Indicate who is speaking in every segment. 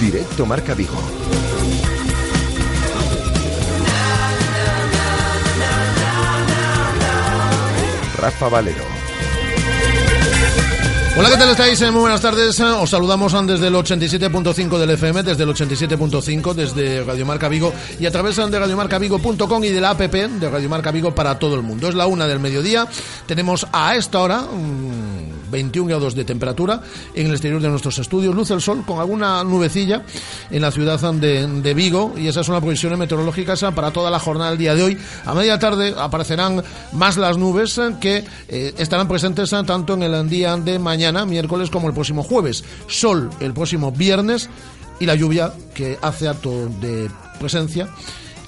Speaker 1: Directo Marca Vigo. Rafa Valero.
Speaker 2: Hola, ¿qué tal estáis? Eh, Muy buenas tardes. Os saludamos desde el 87.5 del FM, desde el 87.5, desde Radio Marca Vigo y a través de radiomarcavigo.com y de la app de Radio Marca Vigo para todo el mundo. Es la una del mediodía. Tenemos a esta hora mm, 21 grados de temperatura en el exterior de nuestros estudios. Luz el sol con alguna nubecilla en la ciudad de, Vigo y esas son las previsiones meteorológicas para toda la jornada del día de hoy. A media tarde aparecerán más las nubes que eh, estarán presentes tanto en el día de mañana, miércoles, como el próximo jueves. Sol el próximo viernes y la lluvia que hace acto de presencia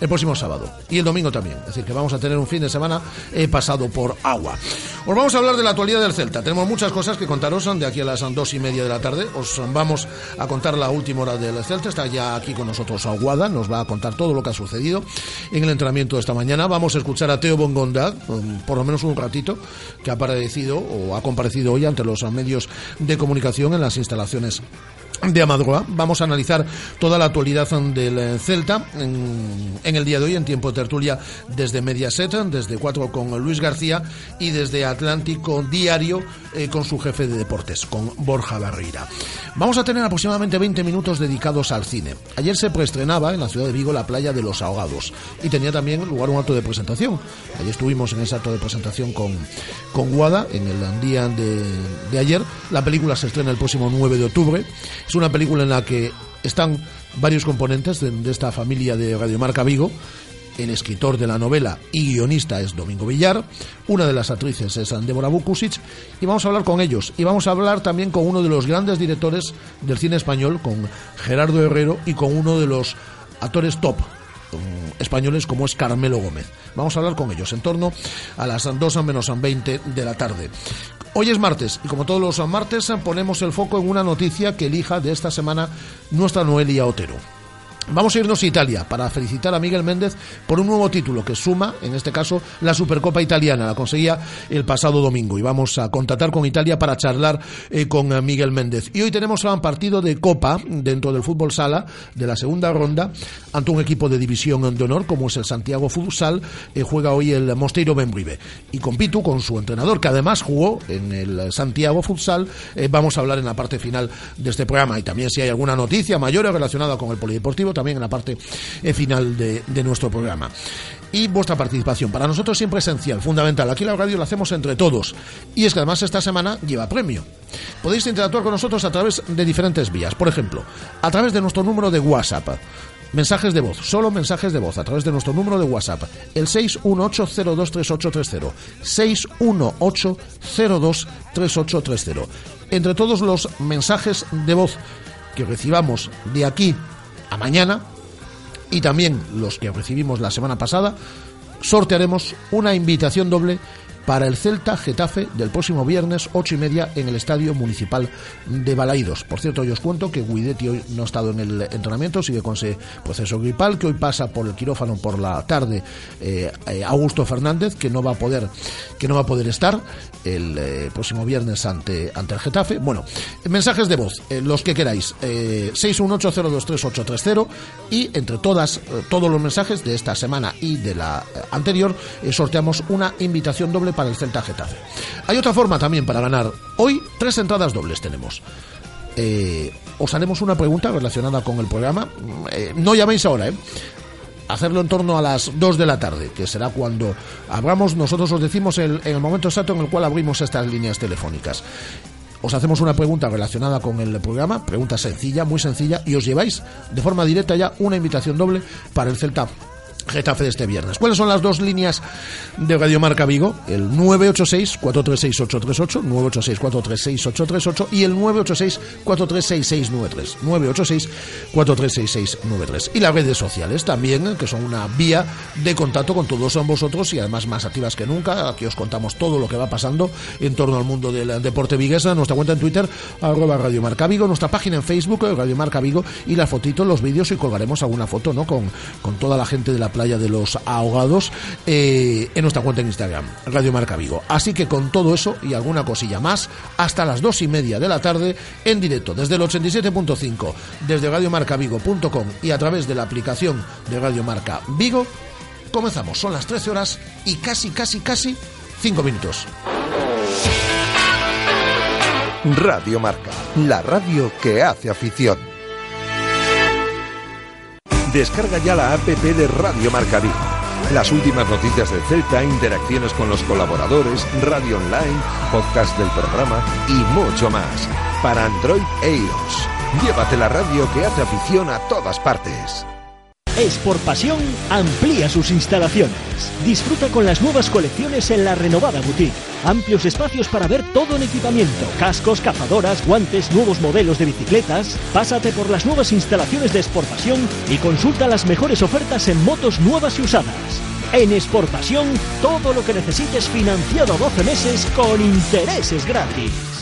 Speaker 2: el próximo sábado y el domingo también. Es decir, que vamos a tener un fin de semana eh, pasado por agua. Os vamos a hablar de la actualidad del Celta. Tenemos muchas cosas que contaros de aquí a las dos y media de la tarde. Os vamos a contar la última hora del Celta. Está ya aquí con nosotros Aguada. Nos va a contar todo lo que ha sucedido en el entrenamiento de esta mañana. Vamos a escuchar a Teo Bongonda, um, por lo menos un ratito, que ha aparecido o ha comparecido hoy ante los medios de comunicación en las instalaciones de Amadroa. Vamos a analizar toda la actualidad del eh, Celta en, el día de hoy en tiempo de tertulia desde Mediaset, desde 4 con Luis García y desde Atlántico Diario eh, con su jefe de deportes, con Borja Barreira. Vamos a tener aproximadamente 20 minutos dedicados al cine. Ayer se preestrenaba en la ciudad de Vigo la playa de los ahogados y tenía también lugar un acto de presentación. Ayer estuvimos en ese acto de presentación con, con Guada en el día de, de ayer. La película se estrena el próximo 9 de octubre. Es una película en la que están varios componentes de, esta familia de Radiomarca Vigo. El escritor de la novela y guionista es Domingo Villar, una de las actrices es Débora Bukusic, y vamos a hablar con ellos. Y vamos a hablar también con uno de los grandes directores del cine español, con Gerardo Herrero, y con uno de los actores top españoles como es Carmelo Gómez. Vamos a hablar con ellos en torno a las 2 menos 20 de la tarde. Hoy es martes y como todos los martes ponemos el foco en una noticia que elija de esta semana nuestra Noelia Otero. Vamos a irnos a Italia para felicitar a Miguel Méndez por un nuevo título que suma, en este caso, la Supercopa Italiana. La conseguía el pasado domingo y vamos a contactar con Italia para charlar eh, con eh, Miguel Méndez. Y hoy tenemos un partido de Copa dentro del fútbol sala de la segunda ronda ante un equipo de división de honor como es el Santiago Futsal. Eh, juega hoy el Mosteiro Benbrive. Y con Pitu, con su entrenador, que además jugó en el Santiago Futsal, eh, vamos a hablar en la parte final de este programa. Y también si hay alguna noticia mayor relacionada con el polideportivo también en la parte eh, final de, nuestro programa. Y vuestra participación, para nosotros siempre esencial, fundamental. Aquí la radio la hacemos entre todos. Y es que además esta semana lleva premio. Podéis interactuar con nosotros a través de diferentes vías. Por ejemplo, a través de nuestro número de WhatsApp. Mensajes de voz, solo mensajes de voz a través de nuestro número de WhatsApp, el 618023830. 618023830. Entre todos los mensajes de voz que recibamos de aquí a mañana. Y también los que recibimos la semana pasada, sortearemos una invitación doble para el Celta Getafe del próximo viernes, ocho y media, en el Estadio Municipal de Balaídos. Por cierto, yo os cuento que Guidetti hoy no ha estado en el entrenamiento, sigue con ese proceso gripal, que hoy pasa por el quirófano por la tarde eh, Augusto Fernández, que no va a poder, que no va a poder estar el eh, próximo viernes ante, ante el Getafe. Bueno, mensajes de voz, eh, los que queráis, eh, 618023830 y entre todas, todos los mensajes de esta semana y de la anterior, sorteamos una invitación doble para el Celta Getafe. Hay otra forma también para ganar. Hoy tres entradas dobles tenemos. Eh, os haremos una pregunta relacionada con el programa. Eh, no llaméis ahora, ¿eh? hacerlo en torno a las 2 de la tarde, que será cuando abramos, nosotros os decimos en el momento exacto en el cual abrimos estas líneas telefónicas. Os hacemos una pregunta relacionada con el programa, pregunta sencilla, muy sencilla, y os lleváis de forma directa ya una invitación doble para el Celta Getafe de este viernes. ¿Cuáles son las dos líneas de Radio Marca Vigo? El 986-436-838, 986-436-838 y el 986-436693. 986-436693. Y las redes sociales también, que son una vía de contacto con todos vosotros y además más activas que nunca. Aquí os contamos todo lo que va pasando en torno al mundo del deporte viguesa. Nuestra cuenta en Twitter, arroba Radio Marca Vigo, nuestra página en Facebook, Radio Marca Vigo, y la fotito, los vídeos y colgaremos alguna foto, ¿no? Con, con toda la gente de la playa de los ahogados eh, en nuestra cuenta en Instagram, Radio Marca Vigo. Así que con todo eso y alguna cosilla más, hasta las dos y media de la tarde, en directo, desde el 87.5, desde radiomarcavigo.com y a través de la aplicación de Radio Marca Vigo, comenzamos. Son las 13 horas y casi, casi, casi 5 minutos.
Speaker 1: Radio Marca, la radio que hace afición. Descarga ya la app de Radio Marca Vigo. Las últimas noticias del Celta, interacciones con los colaboradores, radio online, podcast del programa y mucho más. Para Android e iOS. Llévate la radio que hace afición a todas partes.
Speaker 3: Sport Pasión amplía sus instalaciones. Disfruta con las nuevas colecciones en la renovada boutique. Amplios espacios para ver todo en equipamiento, cascos, cazadoras, guantes, nuevos modelos de bicicletas. Pásate por las nuevas instalaciones de Sport Pasión y consulta las mejores ofertas en motos nuevas y usadas. En Sport Pasión, todo lo que necesites financiado a 12 meses con intereses gratis.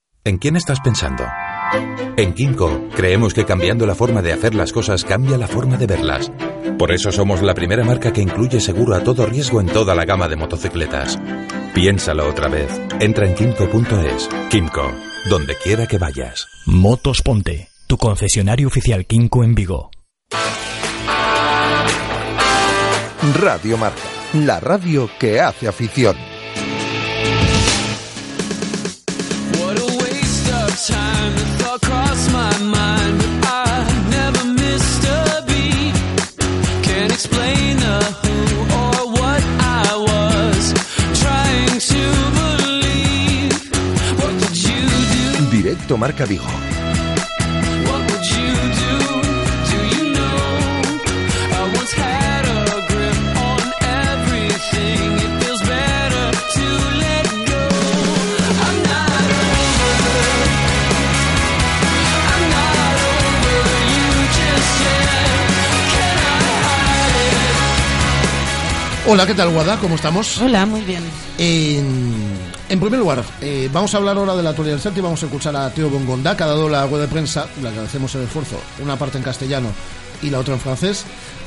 Speaker 4: ¿En quién estás pensando? En Kimco creemos que cambiando la forma de hacer las cosas cambia la forma de verlas. Por eso somos la primera marca que incluye seguro a todo riesgo en toda la gama de motocicletas. Piénsalo otra vez. Entra en kimco.es. Kimco, donde quiera que vayas.
Speaker 5: Motos Ponte, tu concesionario oficial Kimco en Vigo.
Speaker 1: Radio Marca, la radio que hace afición.
Speaker 6: I hide it?
Speaker 2: Hola, ¿qué tal, Guada? ¿Cómo estamos?
Speaker 7: Hola, muy bien.
Speaker 2: En, en primer lugar, eh, vamos a hablar ahora de la actualidad del Celta y vamos a escuchar a Teo Bongondá, que ha dado la rueda de prensa, le agradecemos el esfuerzo, una parte en castellano y la otra en francés.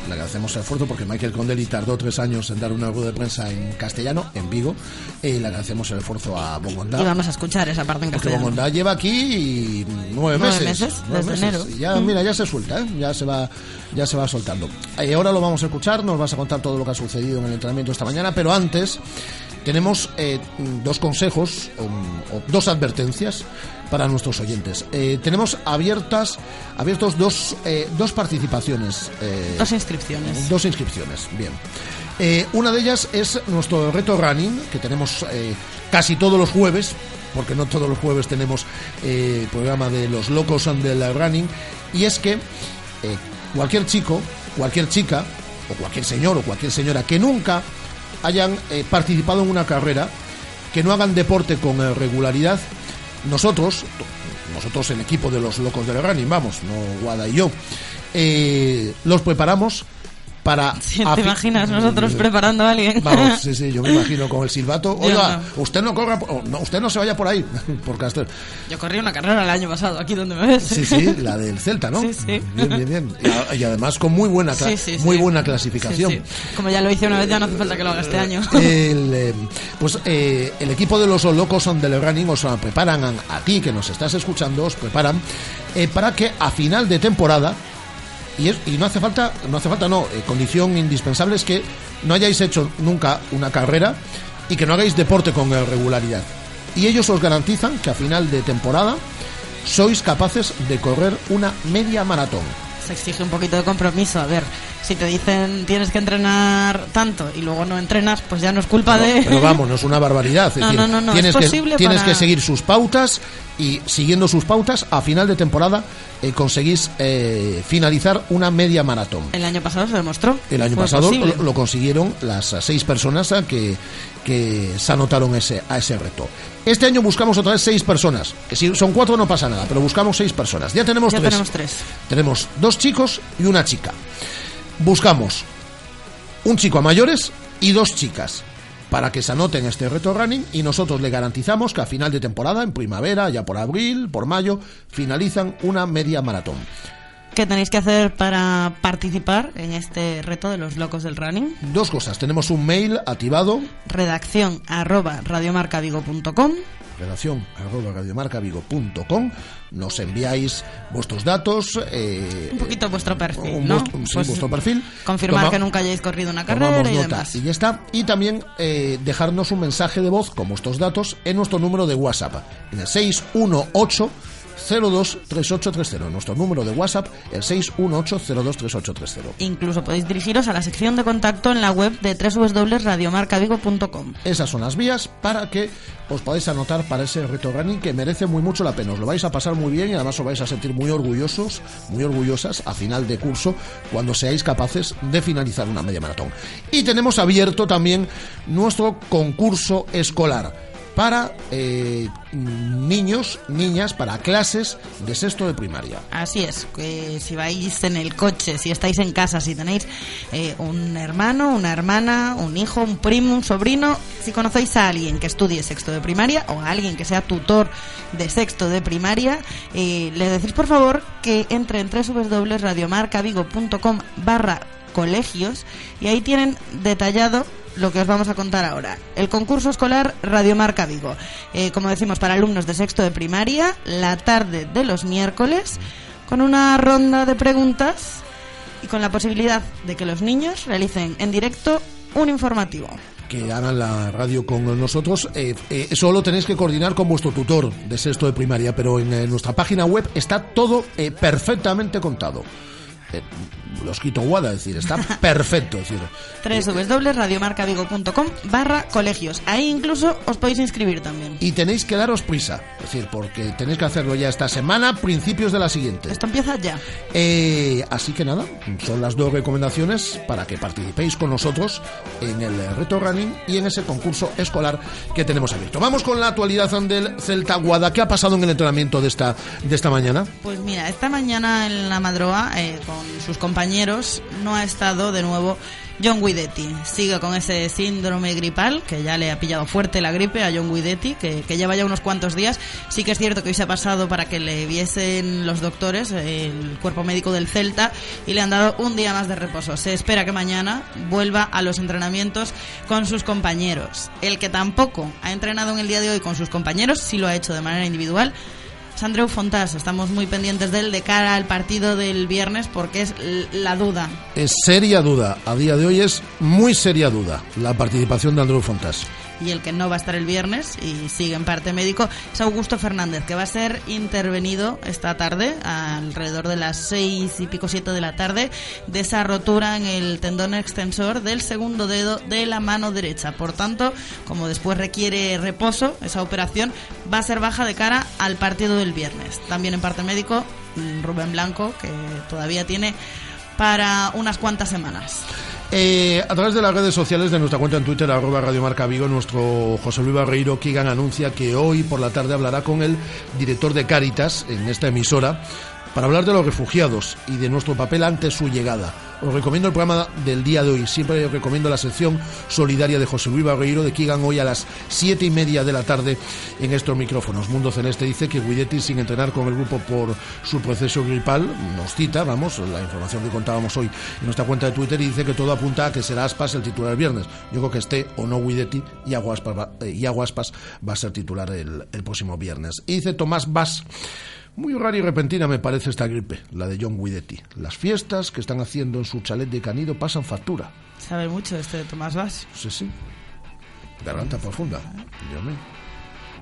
Speaker 2: Le agradecemos el esfuerzo porque Michael Condeli tardó tres años en dar una rueda de prensa en castellano, en Vigo. Eh, le agradecemos el esfuerzo a Bongondá.
Speaker 7: Y vamos a escuchar esa parte en
Speaker 2: Porque
Speaker 7: castellano.
Speaker 2: Bongondá lleva aquí nueve
Speaker 7: Nueve
Speaker 2: meses.
Speaker 7: meses,
Speaker 2: nueve
Speaker 7: desde enero.
Speaker 2: Y ya, mira, ya se suelta, ¿eh? ya se va, ya se va soltando. Eh, ahora lo vamos a escuchar, nos vas a contar todo lo que ha sucedido en el entrenamiento esta mañana, pero antes tenemos eh, dos consejos o, o dos advertencias para nuestros oyentes. Eh, tenemos abiertas, abiertos dos, eh, dos participaciones. eh,
Speaker 7: Dos inscripciones.
Speaker 2: Dos inscripciones, bien. Eh, una de ellas es nuestro reto running, que tenemos casi todos los jueves, porque no todos los jueves tenemos eh, programa de los locos del running, y es que cualquier chico, cualquier chica, o cualquier señor o cualquier señora que nunca hayan eh, participado en una carrera, que no hagan deporte con eh, regularidad, nosotros, nosotros el equipo de los locos del running, vamos, no Guada y yo, eh, los preparamos para...
Speaker 7: Sí, ¿Te imaginas nosotros preparando a alguien?
Speaker 2: Vamos, sí, sí, yo me imagino con el silbato. Oiga,
Speaker 7: no.
Speaker 2: usted no corra, por- oh, no, usted no se vaya por ahí, por Castel.
Speaker 7: Yo corrí una carrera el año pasado, aquí donde me ves.
Speaker 2: Sí, sí, la del Celta, ¿no?
Speaker 7: Sí, sí.
Speaker 2: Bien, bien, bien. Y, además con muy buena, cla-
Speaker 7: Sí, sí,
Speaker 2: muy buena clasificación.
Speaker 7: Como ya lo hice una vez, ya no hace falta que lo haga este año.
Speaker 2: El, eh, pues eh, el equipo de los locos on del running os preparan a ti que nos estás escuchando os preparan eh, para que a final de temporada y, es- y no hace falta no hace falta no eh, condición indispensable es que no hayáis hecho nunca una carrera y que no hagáis deporte con regularidad y ellos os garantizan que a final de temporada sois capaces de correr una media maratón
Speaker 7: Se exige un poquito de compromiso. A ver, si te dicen tienes que entrenar tanto y luego no entrenas, pues ya no es culpa de...
Speaker 2: Pero vamos, no es una barbaridad. Es
Speaker 7: No,
Speaker 2: decir,
Speaker 7: no, no, no,
Speaker 2: tienes,
Speaker 7: es
Speaker 2: que,
Speaker 7: posible
Speaker 2: tienes
Speaker 7: para-
Speaker 2: que seguir sus pautas y siguiendo sus pautas, a final de temporada eh, conseguís eh, finalizar una media maratón.
Speaker 7: El año pasado se demostró.
Speaker 2: El año pasado lo, lo consiguieron las seis personas que, que se anotaron ese, a ese reto. Este año buscamos otra vez seis personas. Que si son cuatro no pasa nada, pero buscamos seis personas. Ya tenemos
Speaker 7: Ya
Speaker 2: tres.
Speaker 7: tenemos tres.
Speaker 2: Tenemos dos chicos y una chica. Buscamos un chico a mayores y dos chicas para que se anoten este reto running y nosotros le garantizamos que a final de temporada, en primavera, ya por abril, por mayo, finalizan una media maratón.
Speaker 7: ¿Qué tenéis que hacer para participar en este reto de los locos del running?
Speaker 2: Dos cosas, tenemos un mail activado,
Speaker 7: Redacción arroba radiomarcavigo.com
Speaker 2: redacción arroba radiomarcavigo.com, nos enviáis vuestros datos, eh,
Speaker 7: Un poquito vuestro perfil,
Speaker 2: un
Speaker 7: ¿no?
Speaker 2: vuestro- sí,
Speaker 7: Pues
Speaker 2: vuestro perfil.
Speaker 7: Confirmar
Speaker 2: Toma-
Speaker 7: que nunca hayáis corrido una carrera y
Speaker 2: nota
Speaker 7: demás.
Speaker 2: y ya está. Y también eh, dejarnos un mensaje de voz con vuestros datos en nuestro número de WhatsApp, en el 618 023830. Nuestro número de WhatsApp, el 618 023830.
Speaker 7: Incluso podéis dirigiros a la sección de contacto en la web de www.radiomarcavigo.com.
Speaker 2: Esas son las vías para que os podáis anotar para ese reto running que merece muy mucho la pena. Os lo vais a pasar muy bien y además os vais a sentir muy orgullosos, muy orgullosas a final de curso cuando seáis capaces de finalizar una media maratón. Y tenemos abierto también nuestro concurso escolar para eh, niños, niñas, para clases de sexto de primaria.
Speaker 7: Así es, que si vais en el coche, si estáis en casa, si tenéis eh, un hermano, una hermana, un hijo, un primo, un sobrino, si conocéis a alguien que estudie sexto de primaria o a alguien que sea tutor de sexto de primaria, eh, le decís por favor que entre en www.radiomarcavigo.com barra colegios y ahí tienen detallado lo que os vamos a contar ahora. El concurso escolar Radiomarca Vigo. Eh, como decimos, para alumnos de sexto de primaria, la tarde de los miércoles, con una ronda de preguntas y con la posibilidad de que los niños realicen en directo un informativo.
Speaker 2: que hagan la radio con nosotros. Eh, eh, eso lo tenéis que coordinar con vuestro tutor de sexto de primaria, pero en, eh, nuestra página web está todo eh, perfectamente contado. Eh, los quito guada, es decir, está perfecto. Es decir,
Speaker 7: www.radiomarcavigo.com barra colegios. Ahí incluso os podéis inscribir también.
Speaker 2: y tenéis que daros prisa, es decir, porque tenéis que hacerlo ya esta semana, principios de la siguiente.
Speaker 7: Esto empieza ya.
Speaker 2: Eh, así que nada, son las dos recomendaciones para que participéis con nosotros en el reto running y en ese concurso escolar que tenemos abierto. Vamos con la actualidad del Celta Guada. ¿Qué ha pasado en el entrenamiento de esta, de esta mañana?
Speaker 7: Pues mira, esta mañana en la Madroa, eh, con sus compañeros, no ha estado de nuevo John Guidetti. Sigue con ese síndrome gripal, que ya le ha pillado fuerte la gripe a John Guidetti, que, que lleva ya unos cuantos días. Sí que es cierto que hoy se ha pasado para que le viesen los doctores, el cuerpo médico del Celta, y le han dado un día más de reposo. Se espera que mañana vuelva a los entrenamientos con sus compañeros. El que tampoco ha entrenado en el día de hoy con sus compañeros, sí lo ha hecho de manera individual, es Andreu Fontás, estamos muy pendientes de él de cara al partido del viernes porque es la duda.
Speaker 2: Es seria duda, a día de hoy es muy seria duda la participación de Andrew Fontas.
Speaker 7: Y el que no va a estar el viernes y sigue en parte médico es Augusto Fernández, que va a ser intervenido esta tarde, alrededor de las seis y pico siete de la tarde, de esa rotura en el tendón extensor del segundo dedo de la mano derecha. Por tanto, como después requiere reposo, esa operación va a ser baja de cara al partido del viernes. También en parte médico, mm, Rubén Blanco, que todavía tiene para unas cuantas semanas.
Speaker 2: Eh, a través de las redes sociales de nuestra cuenta en Twitter, arroba Radio Marca Vigo, nuestro José Luis Barreiro Kigan anuncia que hoy por la tarde hablará con el director de Cáritas en esta emisora para hablar de los refugiados y de nuestro papel ante su llegada. Os recomiendo el programa del día de hoy. Siempre os recomiendo la sección solidaria de José Luis Barreiro de Kigan hoy a las siete y media de la tarde en estos micrófonos. Mundo Celeste dice que Guidetti, sin entrenar con el grupo por su proceso gripal, nos cita, vamos, la información que contábamos hoy en nuestra cuenta de Twitter y dice que todo apunta a que será Aspas el titular el viernes. Yo creo que esté o no Guidetti y Aguaspas va, eh, y Aguaspas va a ser titular el, próximo viernes. Y dice Tomás Bass. Muy rara y repentina me parece esta gripe, la de John Guidetti. Las fiestas que están haciendo en su chalet de Canido pasan factura.
Speaker 7: Sabe mucho este de Tomás Vaz.
Speaker 2: Sí, sí. Garganta profunda. Dios mío.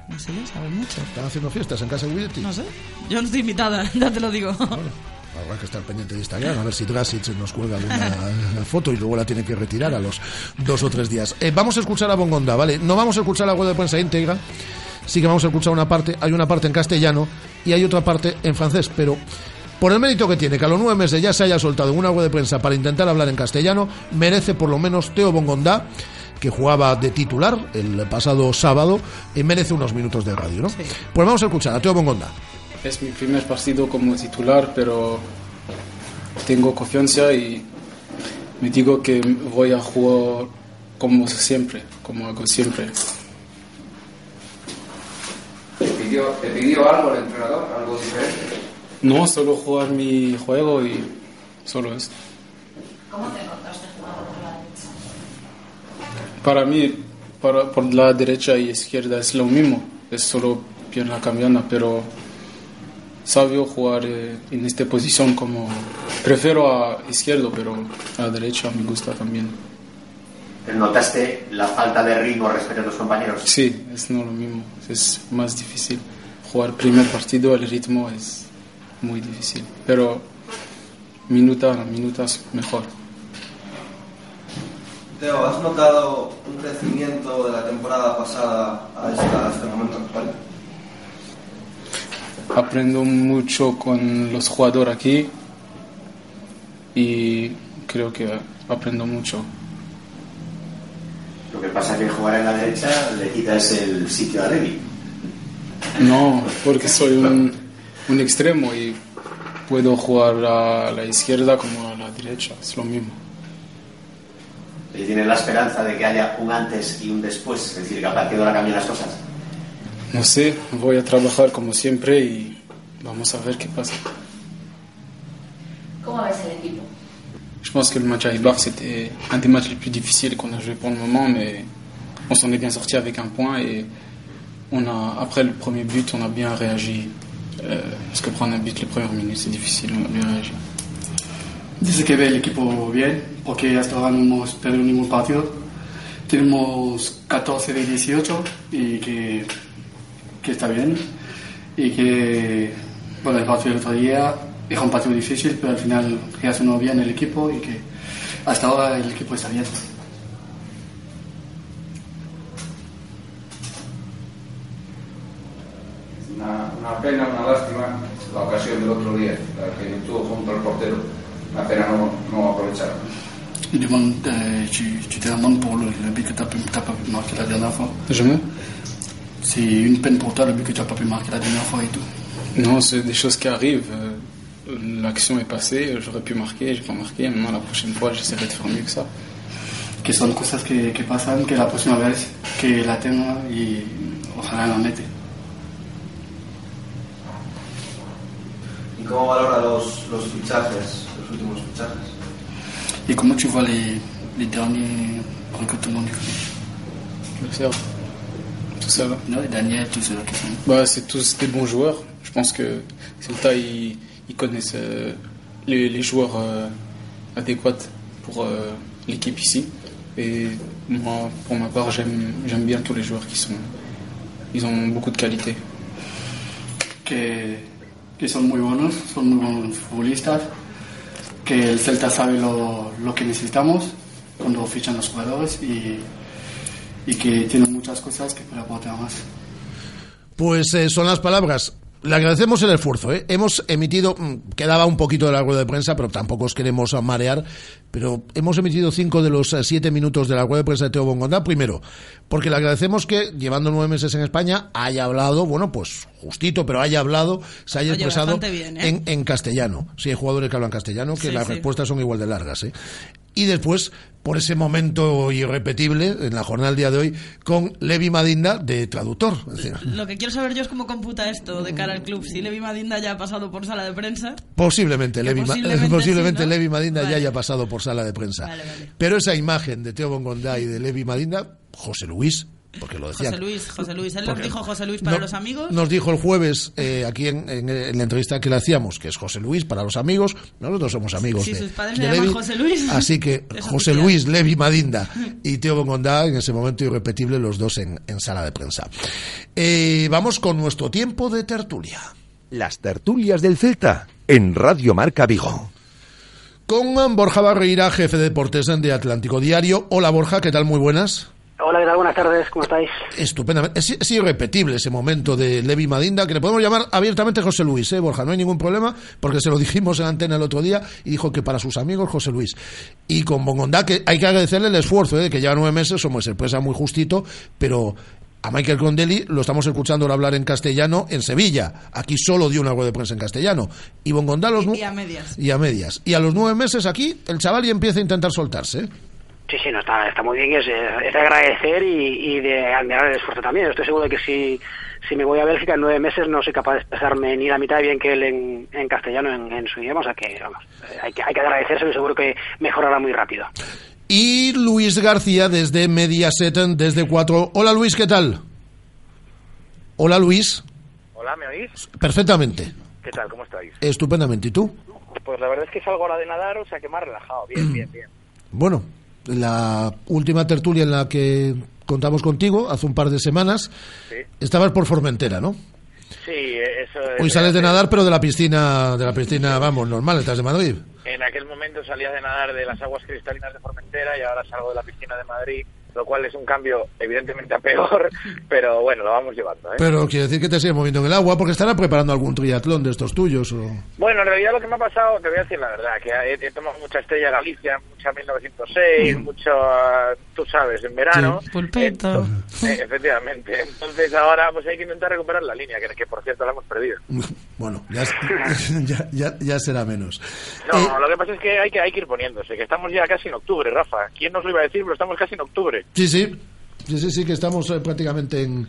Speaker 7: No sé, sabe mucho.
Speaker 2: ¿Están haciendo fiestas en casa de Guidetti?
Speaker 7: No sé. Yo no estoy invitada, ya te lo digo.
Speaker 2: Habrá que estar pendiente de Instagram a ver si Drasic nos cuelga alguna foto y luego la tiene que retirar a los dos o tres días. Eh, vamos a escuchar a Bongonda, ¿vale? No vamos a escuchar la web de prensa íntegra. Sí que vamos a escuchar una parte. Hay una parte en castellano y hay otra parte en francés, pero por el mérito que tiene que a los nueve meses ya se haya soltado en una web de prensa para intentar hablar en castellano, merece por lo menos Teo Bongondá que jugaba de titular el pasado sábado, y merece unos minutos de radio, ¿no? Pues vamos a escuchar a Teo Bongondá.
Speaker 8: Es mi primer partido como titular, pero tengo confianza y me digo que voy a jugar como siempre, como hago siempre.
Speaker 9: ¿Te pidió, ¿Te pidió algo el entrenador? ¿Algo diferente?
Speaker 8: No, solo jugar mi juego y solo esto.
Speaker 10: ¿Cómo te encontraste jugando por la derecha?
Speaker 8: Para mí, para, por la derecha y izquierda es lo mismo, es solo pierna cambiando, pero sabio jugar eh, en esta posición como prefiero a izquierdo, pero a derecha me gusta también.
Speaker 9: ¿Notaste la falta de ritmo respecto a tus compañeros?
Speaker 8: Sí, es no lo mismo, es más difícil. Jugar primer partido, el ritmo es muy difícil, pero minuta a minutas mejor.
Speaker 11: Teo, ¿has notado un crecimiento de la temporada pasada a, esta- a este momento actual?
Speaker 8: Aprendo mucho con los jugadores aquí y creo que aprendo mucho.
Speaker 9: Lo que pasa es que jugar en la derecha le quitas el sitio a Levi.
Speaker 8: No, porque soy un, un extremo y puedo jugar a la izquierda como a la derecha, es lo mismo.
Speaker 9: ¿Y tienes la esperanza de que haya un antes y un después? Es decir, que a partir de ahora cambien las cosas.
Speaker 8: No sé, voy a trabajar como siempre y vamos a ver qué pasa.
Speaker 10: ¿Cómo ves el equipo?
Speaker 8: Je pense que le match à Ibar, c'était un des matchs les plus difficiles qu'on a joué pour le moment, mais on s'en est bien sorti avec un point et on a, après le premier but, on a bien réagi. Euh, parce que prendre un but les premières minutes, c'est difficile, on a bien réagi.
Speaker 12: Dice que ve el equipo bien, porque hasta ahora no hemos perdido ningún partido. Tenemos 14 de 18 y que, que está bien. Y que, bueno, el partido del otro día era un partido difícil, pero al final reaccionó bien el equipo y que hasta ahora el equipo está bien.
Speaker 9: Una, una pena, una lástima, la ocasión del otro día, la que tuvo junto al portero. Una pena no, no aprovechar.
Speaker 12: Il demande, euh, tu, tu te demandes pour le, le but que tu n'as pas pu marquer la dernière fois.
Speaker 8: Jamais
Speaker 12: C'est une peine pour toi le but que tu n'as pas pu marquer la dernière fois et tout.
Speaker 8: Non, c'est des choses qui arrivent. L'action est passée, j'aurais pu marquer, j'ai pas marqué. Maintenant, la prochaine fois, j'essaierai de faire mieux que ça.
Speaker 12: Que son cosas que, que pasan, que la próxima vez que la tenga y ojalá la mete.
Speaker 11: ¿Y cómo valora los, los fichajes, los últimos fichajes?
Speaker 12: Et comment tu vois les, les derniers recrutements du club?
Speaker 8: Tout ça là.
Speaker 12: Non, les derniers, qui sont.
Speaker 8: Bah, c'est tous des bons joueurs. Je pense que Celta, ils, ils connaissent euh, les, les joueurs euh, adéquats pour euh, l'équipe ici. Et moi, pour ma part, j'aime j'aime bien tous les joueurs qui sont. Ils ont beaucoup de qualité.
Speaker 12: que, que son muy buenos, son muy buenos futbolistas, que el Celta sabe lo, lo que necesitamos cuando fichan los jugadores y, y que tienen muchas cosas que puede aportar más.
Speaker 2: Pues eh, son las palabras le agradecemos el esfuerzo. ¿eh? Hemos emitido, mm, quedaba un poquito de la rueda de prensa, pero tampoco os queremos marear, pero hemos emitido cinco de los eh, siete minutos de la rueda de prensa de Teo Bongonda. Primero, porque le agradecemos que, llevando nueve meses en España, haya hablado, bueno, pues justito, pero haya hablado, se haya expresado
Speaker 7: bien, ¿eh?
Speaker 2: en, en castellano. Sí, hay jugadores que hablan castellano, que
Speaker 7: Sí,
Speaker 2: las
Speaker 7: sí.
Speaker 2: respuestas son igual de largas. ¿eh? Y después, por ese momento irrepetible, en la jornada del día de hoy, con Levi Madinda de traductor.
Speaker 7: Lo que quiero saber yo es cómo computa esto de cara al club. Si Levi Madinda ya ha pasado por sala de prensa.
Speaker 2: Posiblemente, Levi,
Speaker 7: posiblemente
Speaker 2: posiblemente
Speaker 7: sí, ¿no?
Speaker 2: Levi Madinda ya haya pasado por sala de prensa.
Speaker 7: Vale, vale.
Speaker 2: Pero esa imagen de Teo Bongondá y de Levi Madinda, José Luis, porque lo decía.
Speaker 7: José Luis, José Luis. Él nos dijo José Luis para
Speaker 2: no-
Speaker 7: los amigos.
Speaker 2: Nos dijo el jueves eh, aquí en, en- en la entrevista que le hacíamos, que es José Luis para los amigos. Nosotros somos amigos de,
Speaker 7: sus padres
Speaker 2: de
Speaker 7: se llaman
Speaker 2: Levi.
Speaker 7: José Luis.
Speaker 2: Así que José. Luis, Levi Madinda y Teo Bongondá en ese momento irrepetible, los dos en, en sala de prensa. Eh, vamos con nuestro tiempo de tertulia.
Speaker 1: Las tertulias del Celta en Radio Marca Vigo.
Speaker 2: Con Borja Barreira, jefe de deportes de Atlántico Diario. Hola Borja, ¿qué tal? Muy buenas.
Speaker 13: Hola, ¿qué tal? Buenas tardes, ¿cómo estáis?
Speaker 2: Estupendamente. Es, es irrepetible ese momento de Levi Madinda, que le podemos llamar abiertamente José Luis, ¿eh, Borja? No hay ningún problema, porque se lo dijimos en antena el otro día y dijo que para sus amigos José Luis. Y con Bongondá, que hay que agradecerle el esfuerzo, ¿eh? que lleva nueve meses, somos empresa muy justito, pero a Michael Condelli lo estamos escuchando ahora hablar en castellano en Sevilla. Aquí solo dio una rueda de prensa en castellano. Y Bongondá los
Speaker 7: Y a medias.
Speaker 2: y a medias. Y a los nueve meses aquí, el chaval ya empieza a intentar soltarse. ¿eh?
Speaker 13: Sí, sí, no, está, está muy bien, es, es de agradecer y, y de admirar el esfuerzo también. Estoy seguro de que si, si me voy a Bélgica en nueve meses no soy capaz de expresarme ni la mitad de bien que él en, en castellano, en, en su idioma, o sea que, vamos, eh, hay que, hay que agradecérselo y seguro que mejorará muy rápido.
Speaker 2: Y Luis García desde Mediaset, desde 4. Hola Luis, ¿qué tal? Hola Luis,
Speaker 14: Hola, ¿me oís?
Speaker 2: perfectamente,
Speaker 14: ¿Qué tal? ¿Cómo estáis?
Speaker 2: estupendamente. ¿Y tú?
Speaker 14: Pues la verdad es que salgo ahora de nadar, o sea que me ha relajado. Bien, bien, bien.
Speaker 2: Bueno, la última tertulia en la que contamos contigo, hace un par de semanas,
Speaker 14: Sí,
Speaker 2: estabas por Formentera, ¿no?
Speaker 14: sí eso es...
Speaker 2: Hoy sales de nadar, pero de la piscina, de la piscina, vamos, normal, estás de Madrid.
Speaker 14: En aquel momento salía de nadar de las aguas cristalinas de Formentera y ahora salgo de la piscina de Madrid, lo cual es un cambio evidentemente a peor, pero bueno, lo vamos llevando. ¿eh?
Speaker 2: Pero quiere decir que te sigues moviendo en el agua porque estarás preparando algún triatlón de estos tuyos. O...
Speaker 14: Bueno, en realidad lo que me ha pasado, te voy a decir la verdad, que he, he tomado mucha Estrella Galicia, mucha 1906, mucho, ah, tú sabes, en verano.
Speaker 7: Sí. Pulpito.
Speaker 14: Eh, efectivamente. Entonces ahora pues hay que intentar recuperar la línea, que, que por cierto la hemos perdido.
Speaker 2: Bueno, ya, ya, ya, ya será menos.
Speaker 14: No,
Speaker 2: Eh,
Speaker 14: lo que pasa es que hay que hay que ir poniéndose, que estamos ya casi en octubre, Rafa. ¿Quién nos lo iba a decir? Pero estamos casi en octubre.
Speaker 2: Sí, sí, sí, sí, sí, que estamos eh, prácticamente en,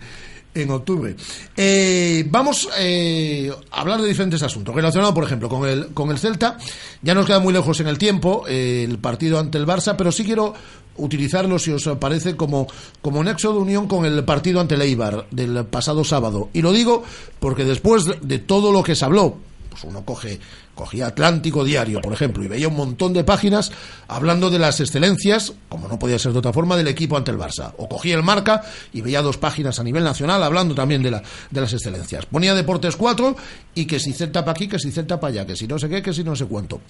Speaker 2: en octubre. Eh, vamos eh, a hablar de diferentes asuntos relacionados, por ejemplo, con el, con el Celta. Ya nos queda muy lejos en el tiempo eh, el partido ante el Barça, pero sí quiero utilizarlo, si os parece, como, como nexo de unión con el partido ante el Eibar del pasado sábado. Y lo digo porque después de- todo lo que se habló, pues uno coge cogía Atlántico Diario, por ejemplo, y veía un montón de páginas hablando de las excelencias, como no podía ser de otra forma, del equipo ante el Barça. O cogía el Marca y veía dos páginas a nivel nacional hablando también de, la, de las excelencias. Ponía Deportes 4 y que si Celta para aquí, que si Celta para allá, que si no sé qué, que si no sé cuánto.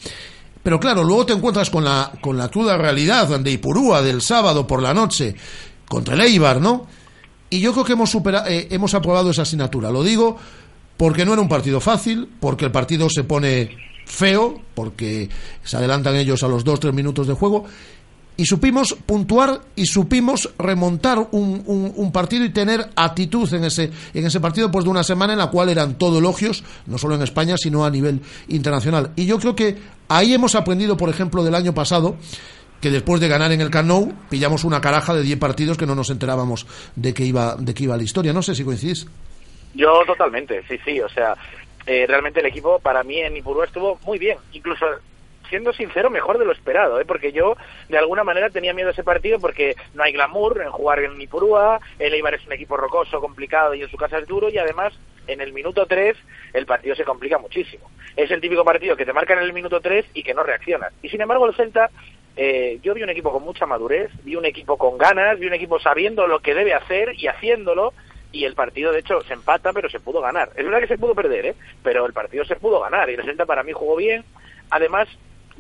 Speaker 2: Pero claro, luego te encuentras con la, con la cruda realidad de Ipurúa del sábado por la noche contra el Eibar, ¿no? Y yo creo que hemos, supera- eh, hemos aprobado esa asignatura. Lo digo porque no era un partido fácil, porque el partido se pone feo, porque se adelantan ellos a los dos, tres minutos de juego. Y supimos puntuar y supimos remontar un, un- partido y tener actitud en ese, en ese partido, pues de una semana en la cual eran todo elogios, no solo en España, sino a nivel internacional. Y yo creo que ahí hemos aprendido, por ejemplo, del año pasado, que después de ganar en el Camp Nou, pillamos una caraja de 10 partidos que no nos enterábamos de que iba, de que iba la historia. No sé si coincidís.
Speaker 14: Yo totalmente, sí, sí. O sea, eh, realmente el equipo para mí en Ipurúa estuvo muy bien. Incluso, siendo sincero, mejor de lo esperado, ¿eh? porque yo de alguna manera tenía miedo a ese partido porque no hay glamour en jugar en Ipurúa, el Eibar es un equipo rocoso, complicado y en su casa es duro y además en el minuto 3 el partido se complica muchísimo. Es el típico partido que te marcan en el minuto 3 y que no reaccionas. Y sin embargo el Celta, eh, yo vi un equipo con mucha madurez, vi un equipo con ganas, vi un equipo sabiendo lo que debe hacer y haciéndolo y el partido de hecho se empata pero se pudo ganar es verdad que se pudo perder ¿eh? pero el partido se pudo ganar y el Celta para mí jugó bien además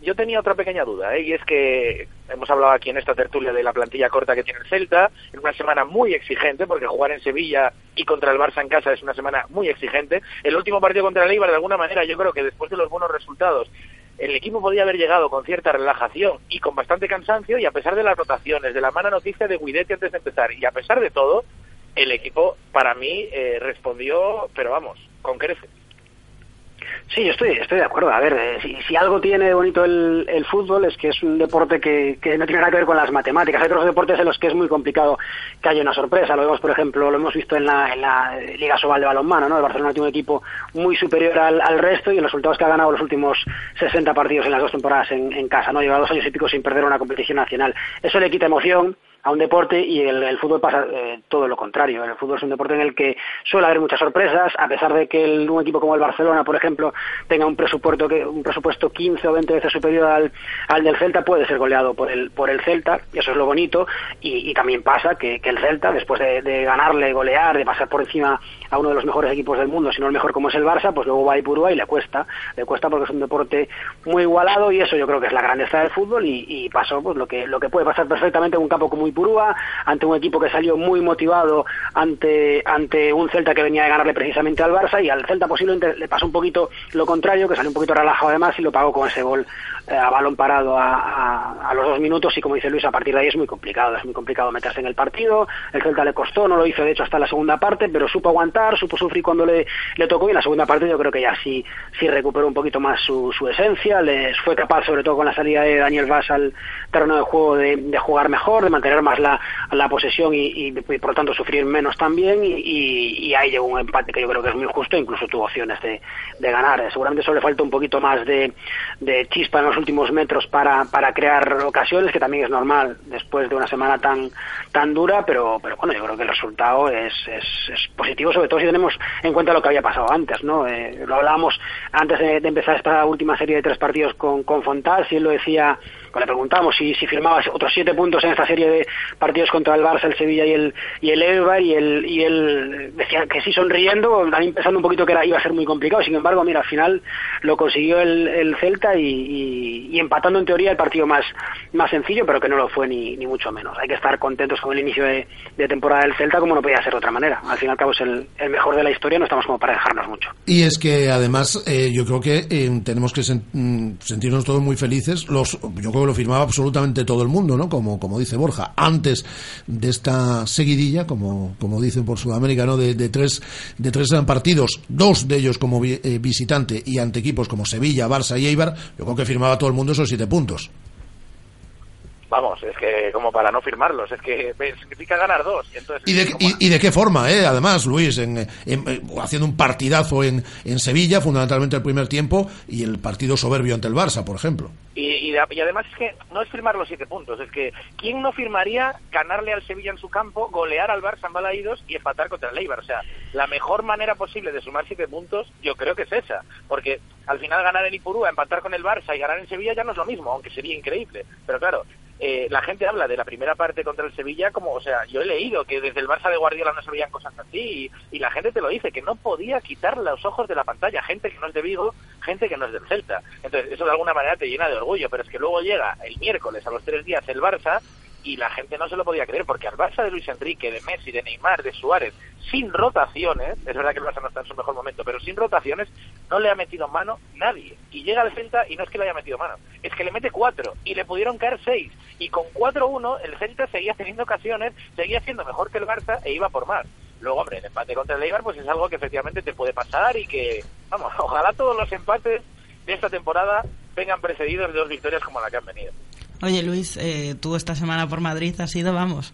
Speaker 14: yo tenía otra pequeña duda, ¿eh? y es que hemos hablado aquí en esta tertulia de la plantilla corta que tiene el Celta, en una semana muy exigente, porque jugar en Sevilla y contra el Barça en casa es una semana muy exigente. El último partido contra el Eibar, de alguna manera, yo creo que después de los buenos resultados, el equipo podía haber llegado con cierta relajación y con bastante cansancio, y a pesar de las rotaciones, de la mala noticia de Guidetti antes de empezar, y a pesar de todo, el equipo, para mí, eh, respondió, pero vamos, con creces.
Speaker 13: Sí, yo estoy, estoy de acuerdo. A ver, eh, si, algo tiene bonito el, el fútbol es que es un deporte que, que no tiene nada que ver con las matemáticas. Hay otros deportes en los que es muy complicado que haya una sorpresa. Lo vemos, por ejemplo, lo hemos visto en la, en la Liga Sobal de balonmano, ¿no? El Barcelona tiene un equipo muy superior al, al resto y los resultados que ha ganado los últimos 60 partidos en las dos temporadas en, en casa, ¿no? Lleva dos años y pico sin perder una competición nacional. Eso le quita emoción a un deporte y el, fútbol pasa eh, todo lo contrario. El fútbol es un deporte en el que suele haber muchas sorpresas, a pesar de que un equipo como el Barcelona, por ejemplo, tenga un presupuesto que un presupuesto 15 o 20 veces superior al, al del Celta, puede ser goleado por el por el Celta, y eso es lo bonito. Y, también pasa que, el Celta, después de, ganarle, golear, de pasar por encima a uno de los mejores equipos del mundo, si no el mejor como es el Barça, pues luego va a Ipurúa y le cuesta, le cuesta porque es un deporte muy igualado y eso yo creo que es la grandeza del fútbol y, y pasó pues lo que lo que puede pasar perfectamente en un campo como Ipurúa, ante un equipo que salió muy motivado ante ante un Celta que venía de ganarle precisamente al Barça y al Celta posiblemente le pasó un poquito lo contrario, que salió un poquito relajado además y lo pagó con ese gol eh, a balón parado a, a- los dos minutos. Y como dice Luis, a partir de ahí es muy complicado, es muy complicado meterse en el partido, el Celta le costó, no lo hizo de hecho hasta la segunda parte, pero supo aguantar, supo sufrir cuando le, le tocó y en la segunda parte yo creo que ya sí, sí recuperó un poquito más su, su esencia, les fue capaz sobre todo con la salida de Daniel Vaz al terreno de juego de jugar mejor, de mantener más la, la posesión y, y, por lo tanto sufrir menos también y, y- ahí llegó un empate que yo creo que es muy justo, incluso tuvo opciones de, de ganar. Seguramente solo le falta un poquito más de, de chispa en los últimos metros para, para crear ocasiones, que también es normal después de una semana tan tan dura, pero, pero bueno, yo creo que el resultado es, es, positivo, sobre todo si tenemos en cuenta lo que había pasado antes, ¿no? Eh, lo hablábamos antes de, de empezar esta última serie de tres partidos con, con Fontal, si él lo decía, le preguntamos si, si firmaba otros siete puntos en esta serie de partidos contra el Barça, el Sevilla y el y el Eibar, y él, y él decía que sí sonriendo, también pensando un poquito que era, iba a ser muy complicado, sin embargo, mira, al final lo consiguió el, el Celta y, y- empatando en teoría el partido más, más sencillo, pero que no lo fue ni, ni mucho menos. Hay que estar contentos con el inicio de, de temporada del Celta, como no podía ser de otra manera. Al fin y al cabo es el, mejor de la historia, no estamos como para dejarnos mucho.
Speaker 2: Y es que además eh, yo creo que eh, tenemos que mm, sentirnos todos muy felices. Los, yo creo lo firmaba absolutamente todo el mundo, ¿no? Como, como dice Borja, antes de esta seguidilla, como, como dicen por Sudamérica, ¿no? De, tres, de tres partidos, dos de ellos como eh, visitante y ante equipos como Sevilla, Barça y Eibar, yo creo que firmaba todo el mundo esos siete puntos.
Speaker 14: Vamos, es que como para no firmarlos, es que significa ganar dos. y entonces,
Speaker 2: ¿Y de,
Speaker 14: como-
Speaker 2: y, y de qué forma, eh? Además, Luis, en, en- eh, haciendo un partidazo en, en Sevilla, fundamentalmente el primer tiempo, y el partido soberbio ante el Barça, por ejemplo.
Speaker 14: Y, y además es que no es firmar los siete puntos, es que ¿quién no firmaría ganarle al Sevilla en su campo, golear al Barça en Balaídos y empatar contra el Eibar? O sea, la mejor manera posible de sumar siete puntos yo creo que es esa, porque al final ganar en Ipurúa, empatar con el Barça y ganar en Sevilla ya no es lo mismo, aunque sería increíble. Pero claro, eh, la gente habla de la primera parte contra el Sevilla como, o sea, yo he leído que desde el Barça de Guardiola no se veían cosas así y, y la gente te lo dice, que no podía quitar los ojos de la pantalla, gente que no es de Vigo, gente que no es del Celta. Entonces, eso de alguna manera te llena de orgullo, pero es que luego llega el miércoles a los tres días el Barça y la gente no se lo podía creer, porque al Barça de Luis Enrique, de Messi, de Neymar, de Suárez, sin rotaciones, es verdad que el Barça no está en su mejor momento, pero sin rotaciones no le ha metido mano nadie. Y llega el Celta y no es que le haya metido mano, es que le mete cuatro y le pudieron caer seis. Y con 4-1 el Celta seguía teniendo ocasiones, seguía siendo mejor que el Barça e iba por más. Luego, hombre, el empate contra el Eibar pues es algo que efectivamente te puede pasar y que, vamos, ojalá todos los empates de esta temporada vengan precedidos de dos victorias como la que han venido.
Speaker 7: Oye, Luis, eh, tú esta semana por Madrid has ido, vamos,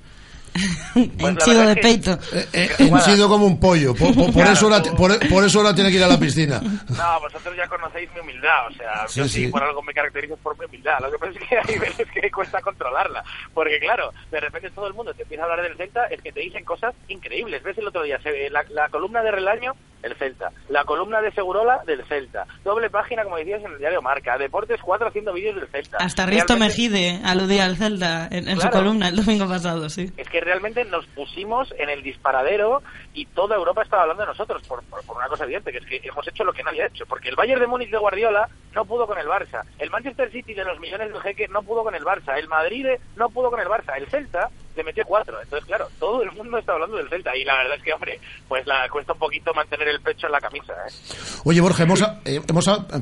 Speaker 14: Pues verdad
Speaker 7: de
Speaker 14: es que-
Speaker 7: peito.
Speaker 2: Eh, henchido como un pollo. Por, por- por
Speaker 14: Claro,
Speaker 2: eso ahora,
Speaker 14: como-
Speaker 2: por, por eso ahora tiene que ir a la piscina.
Speaker 14: No, vosotros ya conocéis mi humildad, o sea,
Speaker 2: Sí,
Speaker 14: yo sí. por algo me caracterizo por mi humildad. Lo que pasa es que hay veces que cuesta controlarla, porque claro, de repente todo el mundo te empieza a hablar del Celta, es que te dicen cosas increíbles. ¿Ves el otro día? Se- la, la columna de Relaño el Celta. La columna de Segurola, del Celta. Doble página, como decías, en el diario Marca. Deportes 4 haciendo vídeos del Celta.
Speaker 7: Hasta Risto
Speaker 14: Realmente-
Speaker 7: Mejide aludía al Celta en, en su columna el domingo pasado, sí.
Speaker 14: Es que realmente nos pusimos en el disparadero y toda Europa estaba hablando de nosotros por, por- por una cosa evidente, que es que hemos hecho lo que nadie ha hecho. Porque el Bayern de Múnich de Guardiola no pudo con el Barça. El Manchester City de los millones de jeque no pudo con el Barça. El Madrid no pudo con el Barça. El Celta le metió cuatro. Entonces, claro, todo el mundo está hablando del Celta. Y la verdad es que, hombre, pues la cuesta un poquito mantener el pecho en la camisa. ¿eh?
Speaker 2: Oye, Borja, hemos, eh, eh,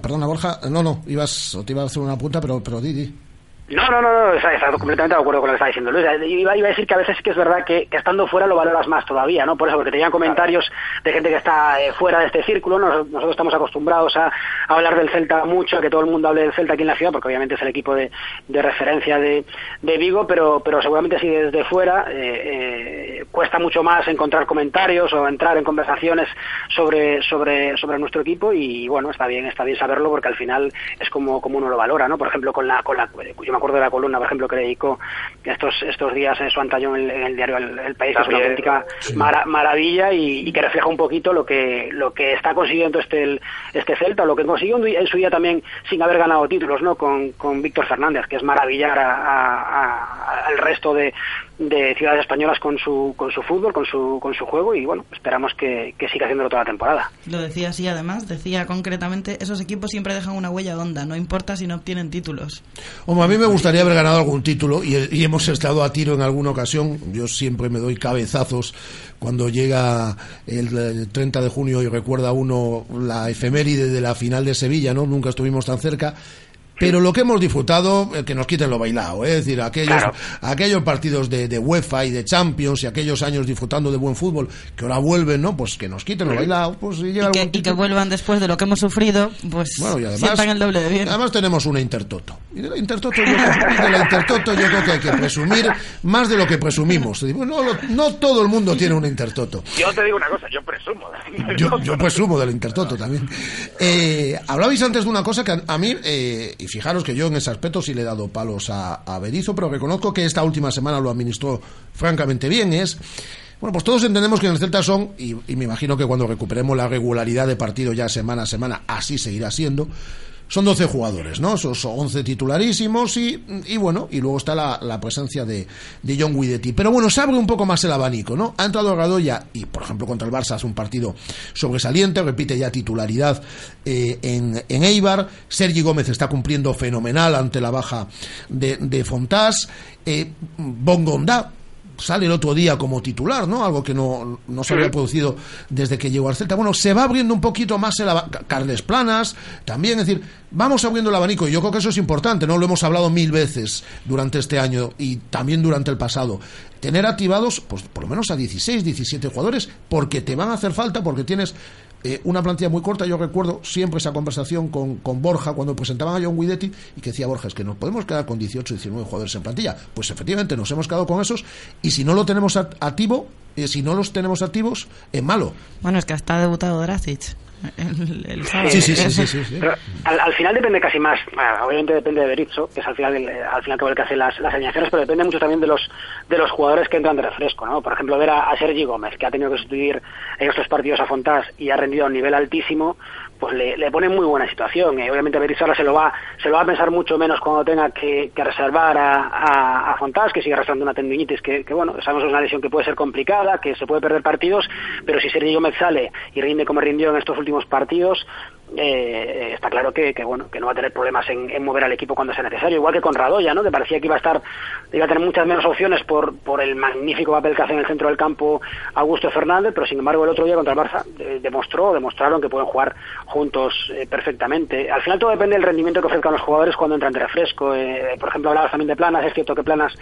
Speaker 2: perdona, Borja, no, no, ibas, te iba a hacer una punta, pero, pero di, di.
Speaker 13: No, no, no, no, está, completamente de acuerdo con lo que está diciendo Luis. Iba, iba a decir que a veces que es verdad que, estando fuera lo valoras más todavía, ¿no? Por eso, porque te llegan comentarios de gente que está eh, fuera de este círculo. Nos- nosotros estamos acostumbrados a, hablar del Celta mucho, a que todo el mundo hable del Celta aquí en la ciudad, porque obviamente es el equipo de, referencia de, Vigo, pero, pero seguramente si desde fuera eh, eh, cuesta mucho más encontrar comentarios o entrar en conversaciones sobre, sobre, sobre nuestro equipo y bueno, está bien, está bien saberlo porque al final es como, como uno lo valora, ¿no? Por ejemplo, con la, con la, yo me acuerdo de la columna, por ejemplo, que le dedicó estos, estos días en su antallón en, en el diario El, El País, que es una auténtica mara- maravilla y, y que refleja un poquito lo que, lo que está consiguiendo este, el- este Celta, lo que consiguió en, en su día también sin haber ganado títulos, ¿no? Con, con Víctor Fernández, que es maravillar a- a- a- al resto de, de ciudades españolas con su, con su fútbol, con su, con su juego y bueno, esperamos que, que siga haciéndolo toda la temporada.
Speaker 7: Lo decía así además, decía concretamente, esos equipos siempre dejan una huella honda, no importa si no obtienen títulos.
Speaker 2: Hombre, a mí me gustaría haber ganado algún título y, y hemos estado a tiro en alguna ocasión. Yo siempre me doy cabezazos cuando llega el, eh, 30 de junio y recuerda uno la efeméride de la final de Sevilla, ¿no? Nunca estuvimos tan cerca. Pero lo que hemos disfrutado, eh, que nos quiten lo bailado, ¿eh? es decir, aquellos, aquellos partidos de, de UEFA y de Champions y aquellos años disfrutando de buen fútbol que ahora vuelven, ¿no? Pues que nos quiten lo bailado, pues y llega
Speaker 7: Y que,
Speaker 2: algún
Speaker 7: y que vuelvan después de lo que hemos sufrido, pues
Speaker 2: bueno, y además,
Speaker 7: sientan el doble de bien.
Speaker 2: además tenemos una Intertoto. Y de la Intertoto yo, creo- de la Intertoto yo creo que hay que presumir más de lo que presumimos. No, lo- no todo el mundo tiene una Intertoto.
Speaker 14: Yo te digo una cosa, yo presumo.
Speaker 2: Yo, yo presumo del Intertoto también. Eh, hablabais antes de una cosa que a, a mí, eh, fijaros que yo en ese aspecto sí le he dado palos a, a pero reconozco que esta última semana lo administró francamente bien, es... Bueno, pues todos entendemos que en el Celta son, y me imagino que cuando recuperemos la regularidad de partido ya semana a semana, así seguirá siendo, son 12 jugadores, ¿no? Son, son 11 titularísimos y, y bueno, y luego está la, la presencia de, de John Guidetti. Pero bueno, se abre un poco más el abanico, ¿no? Ha entrado Gadoya y, por ejemplo, contra el Barça hace un partido sobresaliente, repite ya titularidad eh, en, en Eibar. Sergi Gómez está cumpliendo fenomenal ante la baja de, de Fontás. Eh, Bongondá sale el otro día como titular, ¿no? Algo que no, no se había producido desde que llegó al Celta. Bueno, se va abriendo un poquito más el Carles Planas, también, es decir, vamos abriendo el abanico y yo creo que eso es importante, ¿no? Lo hemos hablado mil veces durante este año y también durante el pasado. Tener activados, pues por lo menos a 16, 17 jugadores, porque te van a hacer falta, porque tienes eh, una plantilla muy corta. Yo recuerdo siempre esa conversación con, con Borja cuando presentaban a John Guidetti y que decía Borja, es que nos podemos quedar con 18, 19 jugadores en plantilla. Pues efectivamente nos hemos quedado con esos y si no lo tenemos act- activo, eh, si no los tenemos activos, es malo.
Speaker 7: Bueno, es que hasta ha debutado Dracic. El, el sábado.
Speaker 2: Sí, sí, sí, sí, sí, sí.
Speaker 13: Pero al, al final depende casi más, bueno, obviamente depende de Berizzo, que es al final el, eh, al final que el que hace las, las alineaciones, pero depende mucho también de los de los jugadores que entran de refresco, ¿no? Por ejemplo, ver a, a Sergi Gómez, que ha tenido que sustituir en estos partidos a Fontás y ha rendido a un nivel altísimo, pues le, le pone muy buena situación. Eh, obviamente Berizzo ahora se lo va se lo va a pensar mucho menos cuando tenga que, que reservar a, a, a Fontás, que sigue arrastrando una tendinitis que, que, bueno, sabemos que es una lesión que puede ser complicada, que se puede perder partidos, pero si Sergi Gómez sale y rinde como rindió en estos últimos partidos, eh, está claro que, que, bueno que no va a tener problemas en, mover al equipo cuando sea necesario. Igual que con Radoya no que parecía que iba a estar iba a tener muchas menos opciones por por el magnífico papel que hace en el centro del campo Augusto Fernández pero sin embargo el otro día contra el Barça eh, demostró demostraron que pueden jugar juntos eh, perfectamente. Al final todo depende del rendimiento que ofrezcan los jugadores cuando entran de refresco. Eh, por ejemplo hablabas también de Planas. Es cierto que Planas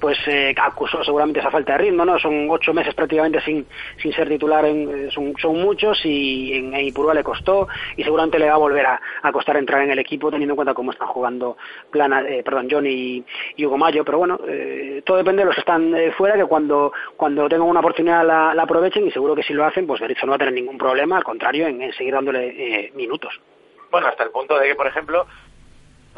Speaker 13: pues eh, acusó seguramente esa falta de ritmo no son ocho meses prácticamente sin sin ser titular en, eh, son, muchos y en, en Ipurúa le costó y seguramente le va a volver a, costar entrar en el equipo teniendo en cuenta cómo están jugando Plana, eh, perdón, Johnny y, Hugo Mayo, pero bueno, eh, todo depende de los que están eh, fuera, que cuando, cuando tengan una oportunidad la, la aprovechen y seguro que si lo hacen, pues Berizzo no va a tener ningún problema, al contrario, en, en seguir dándole minutos.
Speaker 14: Bueno, hasta el punto de que, por ejemplo,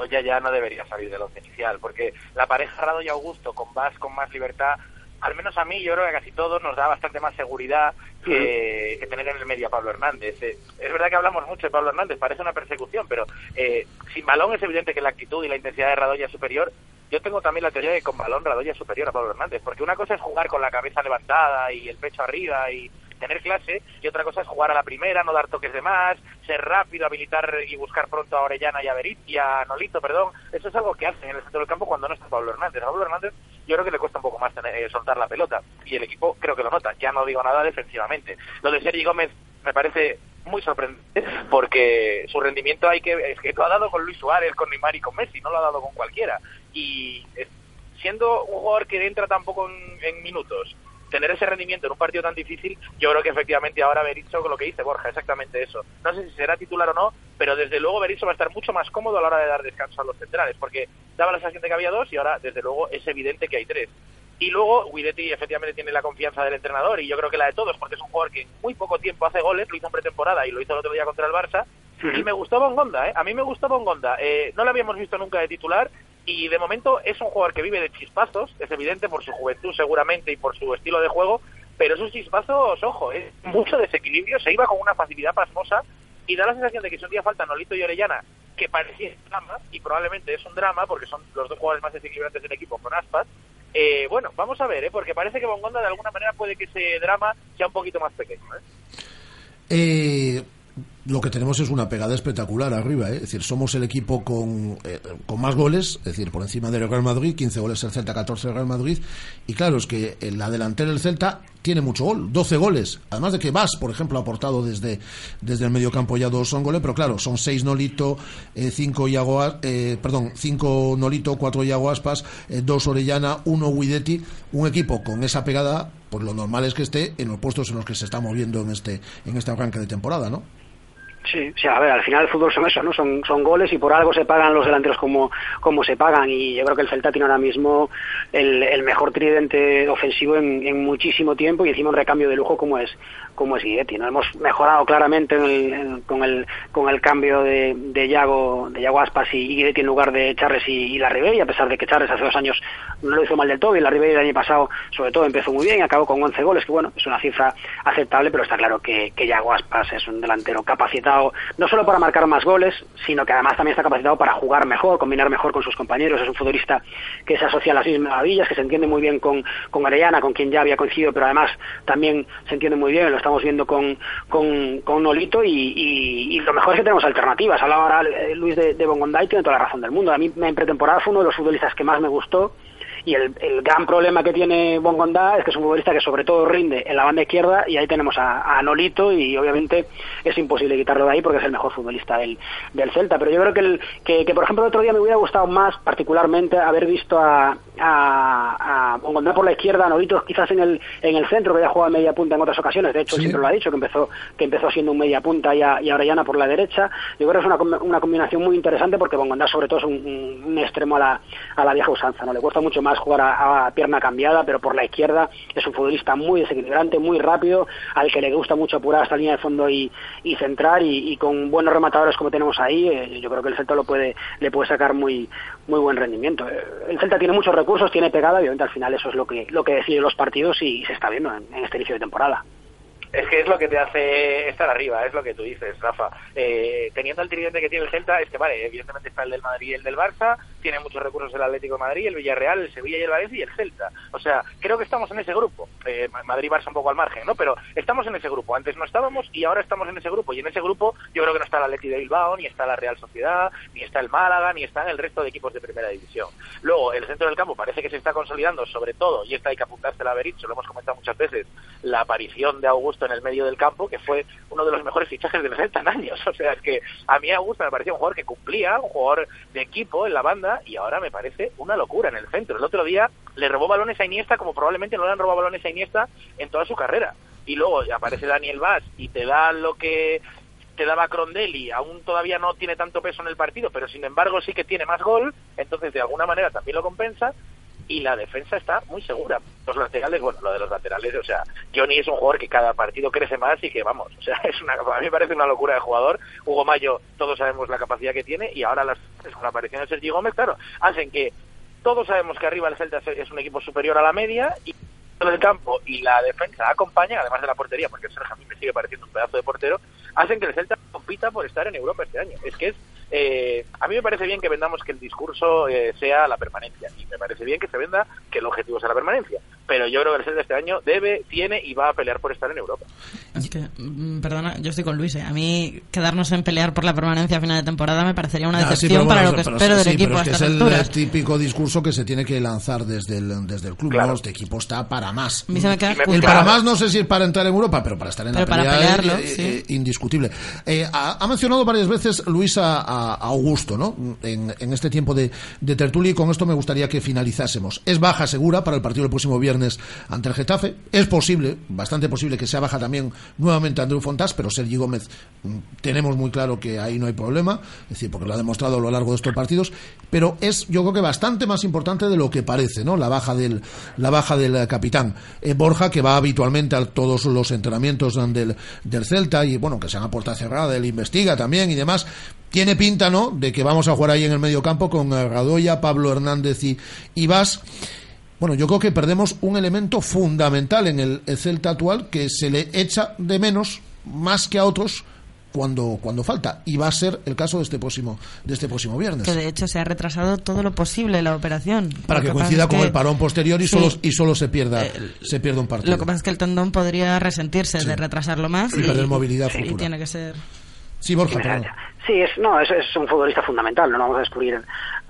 Speaker 14: Radoya ya no debería salir del once inicial, porque la pareja Rado y Augusto con más con más libertad al menos a mí, yo creo que a casi todos nos da bastante más seguridad que, que tener en el medio a Pablo Hernández. Eh, es verdad que hablamos mucho de Pablo Hernández, parece una persecución, pero eh, sin balón es evidente que la actitud y la intensidad de Radoya es superior. Yo tengo también la teoría de que con balón Radoya es superior a Pablo Hernández, porque una cosa es jugar con la cabeza levantada y el pecho arriba y tener clase, y otra cosa es jugar a la primera, no dar toques de más, ser rápido, habilitar y buscar pronto a Orellana y a Berit y Nolito, perdón. Eso es algo que hacen en el centro del campo cuando no está Pablo Hernández. A Pablo Hernández yo creo que le cuesta un poco más tener, eh, soltar la pelota y el equipo creo que lo nota. Ya no digo nada defensivamente. Lo de Sergi Gómez me parece muy sorprendente porque su rendimiento hay que es que lo ha dado con Luis Suárez, con Neymar y con Messi, no lo ha dado con cualquiera. Y siendo un jugador que entra tampoco en, en minutos, tener ese rendimiento en un partido tan difícil, yo creo que efectivamente ahora Berizzo, con lo que dice Borja, exactamente eso. No sé si será titular o no, pero desde luego Berizzo va a estar mucho más cómodo a la hora de dar descanso a los centrales, porque daba la sensación de que había dos y ahora desde luego es evidente que hay tres. Y luego Guidetti efectivamente tiene la confianza del entrenador y yo creo que la de todos, porque es un jugador que en muy poco tiempo hace goles, lo hizo en pretemporada y lo hizo el otro día contra el Barça. Y me gustó Bongonda, ¿eh? A mí me gustó Bongonda. Eh, no lo habíamos visto nunca de titular y de momento es un jugador que vive de chispazos, es evidente por su juventud seguramente y por su estilo de juego, pero esos chispazos, ojo, es mucho desequilibrio, se iba con una facilidad pasmosa y da la sensación de que si un día falta Nolito y Orellana, que parecía un drama, y probablemente es un drama porque son los dos jugadores más desequilibrantes del equipo con aspas, eh, bueno, vamos a ver, ¿eh? porque parece que Bongonda de alguna manera puede que ese drama sea un poquito más pequeño. ¿eh?
Speaker 2: Eh, lo que tenemos es una pegada espectacular arriba, ¿eh? es decir, somos el equipo con, eh, con más goles, es decir, por encima del Real Madrid, 15 goles el Celta, 14 el Real Madrid, y claro, es que en la delantera del Celta tiene mucho gol, 12 goles, además de que Vas, por ejemplo, ha aportado desde, desde el medio campo ya dos son goles, pero claro, son 6 Nolito, 5 Iago, As- eh, perdón, 5 Nolito, 4 Iago Aspas, 2 Orellana, 1 Guidetti, un equipo con esa pegada, pues lo normal es que esté en los puestos en los que se está moviendo en este, en este arranque de temporada, ¿no?
Speaker 13: Sí, sí, a ver, al final el fútbol son eso, ¿no? Son, son goles y por algo se pagan los delanteros como, como se pagan y yo creo que el Celta tiene ahora mismo el, el mejor tridente ofensivo en, en muchísimo tiempo y encima un recambio de lujo como es como es Guidetti, ¿no? Hemos mejorado claramente en el- con el con el cambio de, de Yago de Yago Aspas y, Guidetti en lugar de Charles y, y Larribey, a pesar de que Charles hace dos años no lo hizo mal del todo y Larribey el año pasado sobre todo empezó muy bien y acabó con 11 goles, que bueno, es una cifra aceptable, pero está claro que, que Aspas es un delantero capacitado no solo para marcar más goles, sino que además también está capacitado para jugar mejor, combinar mejor con sus compañeros. Es un futbolista que se asocia a las mismas maravillas, que se entiende muy bien con, con Arellana, con quien ya había coincidido, pero además también se entiende muy bien, lo estamos viendo con, con, con Nolito y, y- lo mejor es que tenemos alternativas. Hablaba ahora eh, Luis de, de Bongonda y tiene toda la razón del mundo. A mí en pretemporada fue uno de los futbolistas que más me gustó y el, el gran problema que tiene Bongonda es que es un futbolista que sobre todo rinde en la banda izquierda y ahí tenemos a, a Nolito y obviamente es imposible quitarlo de ahí porque es el mejor futbolista del, del Celta. Pero yo creo que, el, que, que, por ejemplo el otro día me hubiera gustado más particularmente haber visto a, a, a Bongonda por la izquierda, a Nolito quizás en el, en el centro que ya jugado media punta en otras ocasiones. De hecho él siempre lo ha dicho que empezó que empezó siendo un media punta y, a, y Orellana por la derecha. Yo creo que es una, una combinación muy interesante porque Bongonda sobre todo es un, un- un extremo a la, a la vieja usanza. no Le cuesta mucho más jugar a, pierna cambiada, pero por la izquierda es un futbolista muy desequilibrante, muy rápido, al que le gusta mucho apurar hasta línea de fondo y, centrar y, con buenos rematadores como tenemos ahí, eh, yo creo que el Celta lo puede, le puede sacar muy, muy buen rendimiento. Eh, El Celta tiene muchos recursos, tiene pegada, obviamente al final eso es lo que, lo que decide los partidos y, se está viendo en, en este inicio de temporada.
Speaker 14: Es que es lo que te hace estar arriba, es lo que tú dices, Rafa. Eh, teniendo el tridente que tiene el Celta, es que vale, evidentemente está el del Madrid y el del Barça, tiene muchos recursos el Atlético de Madrid, el Villarreal, el Sevilla y el Valencia y el Celta. O sea, creo que estamos en ese grupo. Eh, Madrid-Barça un poco al margen, ¿no? Pero estamos en ese grupo. Antes no estábamos y ahora estamos en ese grupo. Y en ese grupo yo creo que no está el Atleti de Bilbao, ni está la Real Sociedad, ni está el Málaga, ni están el resto de equipos de primera división. Luego, el centro del campo parece que se está consolidando, sobre todo, y esta hay que apuntársela a Berizzo, lo hemos comentado muchas veces, la aparición de Augusto en el medio del campo, que fue uno de los mejores fichajes Celta en años. O sea, es que a mí Augusto me parecía un jugador que cumplía, un jugador de equipo en la banda, y ahora me parece una locura en el centro. El otro día le robó balones a Iniesta como probablemente no le han robado balones a Iniesta en toda su carrera. Y luego aparece Daniel Vaz y te da lo que te daba Crondelli, aún todavía no tiene tanto peso en el partido, pero sin embargo sí que tiene más gol, entonces de alguna manera también lo compensa y la defensa está muy segura. Los laterales, bueno, lo de los laterales, o sea, Johnny es un jugador que cada partido crece más y que vamos, o sea, es una, a mí me parece una locura de jugador. Hugo Mayo, todos sabemos la capacidad que tiene y ahora las con la aparición de Sergio Gómez, claro, hacen que todos sabemos que arriba el Celta es un equipo superior a la media y del campo y la defensa acompaña, además de la portería, porque Sergio a me sigue pareciendo un pedazo de portero, hacen que el Celta compita por estar en Europa este año. Es que es, eh, a mí me parece bien que vendamos que el discurso eh, sea la permanencia y me parece bien que se venda que el objetivo sea la permanencia. Pero yo creo que el Celta este año debe, tiene y va a pelear por estar en Europa.
Speaker 7: Es que, mm, perdona, yo estoy con Luis. ¿eh? A mí quedarnos en pelear por la permanencia a final de temporada me parecería una
Speaker 2: sí,
Speaker 7: decepción
Speaker 2: pero
Speaker 7: para
Speaker 2: bueno,
Speaker 7: lo que
Speaker 2: pero
Speaker 7: espero
Speaker 2: sí,
Speaker 7: del
Speaker 2: sí,
Speaker 7: equipo
Speaker 2: pero es que es el,
Speaker 7: alturas.
Speaker 2: típico discurso que se tiene que lanzar desde el, desde el club. ¿no? Este equipo está para más.
Speaker 7: Me queda
Speaker 2: el para más no sé si es para entrar en Europa, pero para estar en
Speaker 7: Pero
Speaker 2: la
Speaker 7: para
Speaker 2: pelea
Speaker 7: pelearlo,
Speaker 2: eh,
Speaker 7: sí.
Speaker 2: eh, indiscutible. Eh, ha, ha mencionado varias veces Luis a, a- a Augusto, ¿no? En, en este tiempo de, de tertulia y con esto me gustaría que finalizásemos. Es baja segura para el partido del próximo viernes ante el Getafe. Es posible, bastante posible que sea baja también nuevamente Andrew Fontás, pero Sergi Gómez mm, tenemos muy claro que ahí no hay problema, es decir, porque lo ha demostrado a lo largo de estos partidos, pero es yo creo que bastante más importante de lo que parece, ¿no? La baja del la baja del eh, capitán Eh, Borja que va habitualmente a todos los entrenamientos eh, del, del Celta y bueno, que se a puerta cerrada, él investiga también y demás. Tiene pinta, ¿no?, de que vamos a jugar ahí en el medio campo con eh, Radoya, Pablo Hernández y, y Vas. Bueno, yo creo que perdemos un elemento fundamental en el, el Celta actual que se le echa de menos más que a otros cuando, cuando falta. Y va a ser el caso de este próximo, de este próximo viernes.
Speaker 7: Que de hecho se ha retrasado todo lo posible la operación.
Speaker 2: Para
Speaker 7: Lo
Speaker 2: que coincida con
Speaker 7: que-
Speaker 2: el parón posterior y
Speaker 7: Sí.
Speaker 2: solo, y solo se pierda, se pierda un partido.
Speaker 7: Lo que pasa es que el tendón podría resentirse de retrasarlo más
Speaker 2: Y perder movilidad
Speaker 7: y
Speaker 2: futura.
Speaker 7: tiene que ser.
Speaker 2: Sí, Borja.
Speaker 13: Sí, es, no, es, es un futbolista fundamental, no lo vamos a descubrir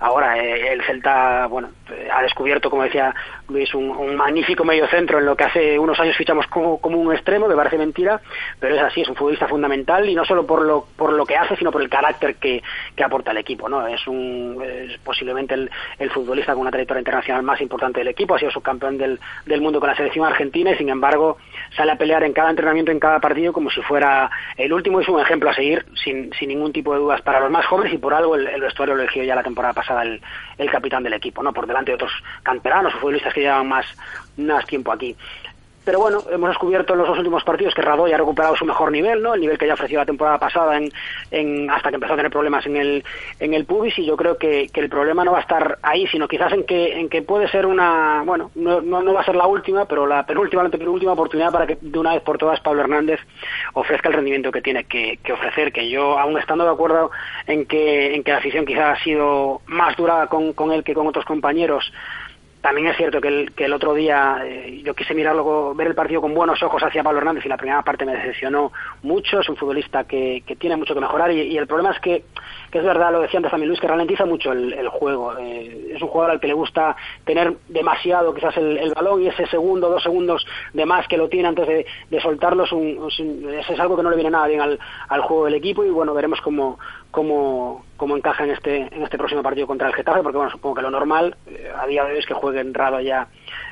Speaker 13: ahora. eh, el Celta, bueno, eh, ha descubierto, como decía Luis, un, un magnífico medio centro en lo que hace unos años fichamos como, como un extremo, me parece mentira, pero es así, es un futbolista fundamental y no solo por lo, por lo que hace, sino por el carácter que, que aporta al equipo, ¿no? Es un, es posiblemente el, el futbolista con una trayectoria internacional más importante del equipo, ha sido subcampeón del, del mundo con la selección argentina y sin embargo sale a pelear en cada entrenamiento, en cada partido como si fuera el último es un ejemplo a seguir sin, sin ningún tipo de dudas para los más jóvenes y por algo el, el vestuario lo eligió ya la temporada pasada el, capitán del equipo, ¿no? Por delante de otros canteranos o futbolistas que llevan más, más tiempo aquí. Pero bueno, hemos descubierto en los dos últimos partidos que Radoy ha recuperado su mejor nivel, ¿no? El nivel que ya ofreció la temporada pasada en, en- hasta que empezó a tener problemas en el, en el pubis y yo creo que, que el problema no va a estar ahí, sino quizás en que, en que puede ser una, bueno, no, no, no va a ser la última, pero la penúltima, la penúltima oportunidad para que de una vez por todas Pablo Hernández ofrezca el rendimiento que tiene que, que ofrecer, que yo aún estando de acuerdo en que, en que la afición quizás ha sido más dura con, con él que con otros compañeros, también es cierto que el, que el otro día eh, yo quise mirarlo, ver el partido con buenos ojos hacia Pablo Hernández y la primera parte me decepcionó mucho. Es un futbolista que, que tiene mucho que mejorar y, el problema es que, que es verdad, lo decía antes también Luis, que ralentiza mucho el, juego. Eh, es un jugador al que le gusta tener demasiado quizás el, balón y ese segundo, dos segundos de más que lo tiene antes de, soltarlo es, un- es es algo que no le viene nada bien al, al juego del equipo y bueno, veremos cómo, cómo, cómo encaja en este, en este próximo partido contra el Getafe, porque bueno, supongo que lo normal eh, a día de hoy es que jueguen Rado ya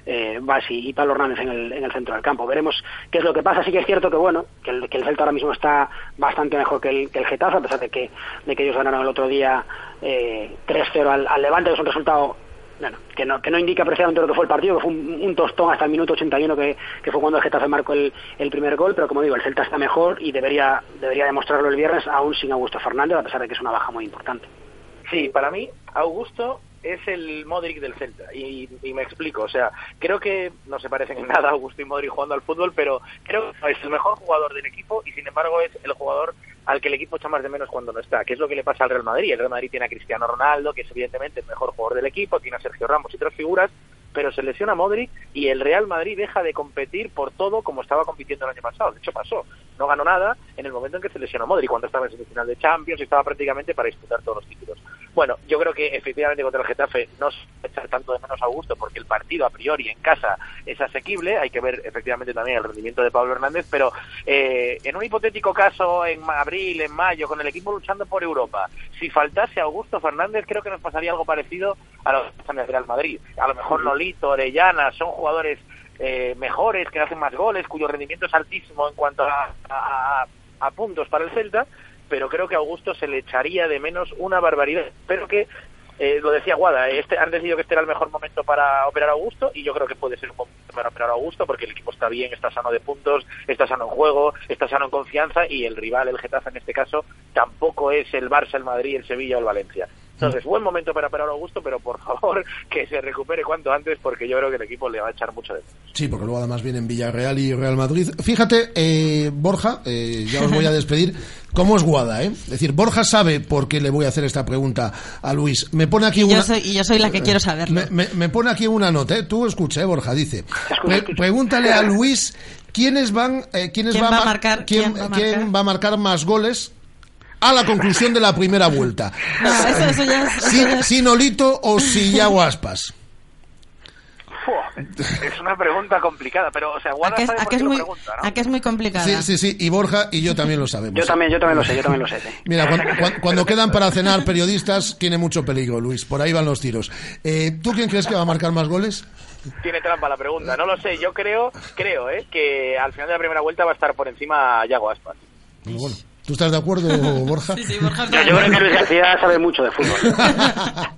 Speaker 13: eh, Basi y Pablo Hernández en el, en el centro del campo. Veremos qué es lo que pasa. Sí que es cierto que bueno, que el, que el Celta ahora mismo está bastante mejor que el, que el Getafe, a pesar de que, de que ellos ganaron el otro día eh, 3-0 al, al Levante, que es un resultado bueno, que no, que no indica precisamente lo que fue el partido, que fue un, tostón hasta el minuto 81 que, que fue cuando el Getafe marcó el, el primer gol, pero como digo, el Celta está mejor y debería, debería demostrarlo el viernes aún sin Augusto Fernández, a pesar de que es una baja muy importante.
Speaker 14: Sí, para mí, Augusto es el Modric del Celta. Y, y me explico, o sea, creo que no se parecen en nada Augusto y Modric jugando al fútbol, pero creo que es el mejor jugador del equipo y sin embargo es el jugador al que el equipo echa más de menos cuando no está, que es lo que le pasa al Real Madrid. El Real Madrid tiene a Cristiano Ronaldo, que es evidentemente el mejor jugador del equipo, tiene a Sergio Ramos y otras figuras, pero se lesiona Modric y el Real Madrid deja de competir por todo como estaba compitiendo el año pasado. De hecho, pasó. No ganó nada en el momento en que se lesionó Modric, cuando estaba en semifinal de Champions y estaba prácticamente para disputar todos los títulos. Bueno, yo creo que efectivamente contra el Getafe no se echar tanto de menos a gusto porque el partido a priori en casa es asequible. Hay que ver efectivamente también el rendimiento de Pablo Hernández, pero eh, en un hipotético caso en abril, en mayo, con el equipo luchando por Europa, si faltase Augusto Fernández, creo que nos pasaría algo parecido a lo que pasa en el Real Madrid. A lo mejor Orellana, son jugadores eh, mejores, que hacen más goles, cuyo rendimiento es altísimo en cuanto a, a- puntos para el Celta, pero creo que a Augusto se le echaría de menos una barbaridad. Pero que, eh, lo decía Guada, este, han decidido que este era el mejor momento para operar a Augusto y yo creo que puede ser un momento para operar a Augusto porque el equipo está bien, está sano de puntos, está sano en juego, está sano en confianza y el rival, el Getafe en este caso, tampoco es el Barça, el Madrid, el Sevilla o el Valencia. Entonces, buen momento para operar a Augusto, pero por favor que se recupere cuanto antes porque yo creo que el equipo le va a echar mucho de menos.
Speaker 2: Sí, porque luego además vienen Villarreal y Real Madrid. Fíjate, eh, Borja, eh, ya os voy a despedir. ¿Cómo es Guada, eh? Es decir, Borja sabe por qué le voy a hacer esta pregunta a Luis. Me pone aquí
Speaker 7: Y
Speaker 2: una...
Speaker 7: yo, soy, y yo soy la que quiero saberlo.
Speaker 2: Me, me- me pone aquí una nota, ¿eh? Tú escucha, ¿eh, Borja, dice. Pre- pregúntale a Luis quiénes van, eh, quiénes
Speaker 7: ¿Quién
Speaker 2: va,
Speaker 7: va a
Speaker 2: mar-
Speaker 7: marcar?
Speaker 2: quién,
Speaker 7: va a marcar
Speaker 2: más goles a la conclusión de la primera vuelta.
Speaker 7: No, eso, eso ya es- eso
Speaker 2: Si,
Speaker 7: ya es-
Speaker 2: si Nolito o si Yago Aspas.
Speaker 14: Es una pregunta complicada, pero, o sea,
Speaker 7: ¿A
Speaker 14: Guada
Speaker 7: es,
Speaker 14: sabe por
Speaker 7: es
Speaker 14: lo
Speaker 7: muy,
Speaker 14: pregunta, ¿no?
Speaker 7: es muy complicada?
Speaker 2: Sí, sí, sí, y Borja y yo también lo sabemos.
Speaker 13: Yo también, yo también lo sé, yo también lo sé. sí.
Speaker 2: Mira, cuando, cuan- cuando quedan para cenar periodistas, tiene mucho peligro, Luis. Por ahí van los tiros. Eh, ¿Tú quién crees que va a marcar más goles?
Speaker 14: Tiene trampa la pregunta, no lo sé. Yo creo, creo, ¿eh? que al final de la primera vuelta va a estar por encima Yago Aspas.
Speaker 2: Bueno. ¿Tú estás de acuerdo, Borja?
Speaker 7: Sí, sí, Borja
Speaker 13: Yo, yo creo que Luis García sabe mucho de fútbol.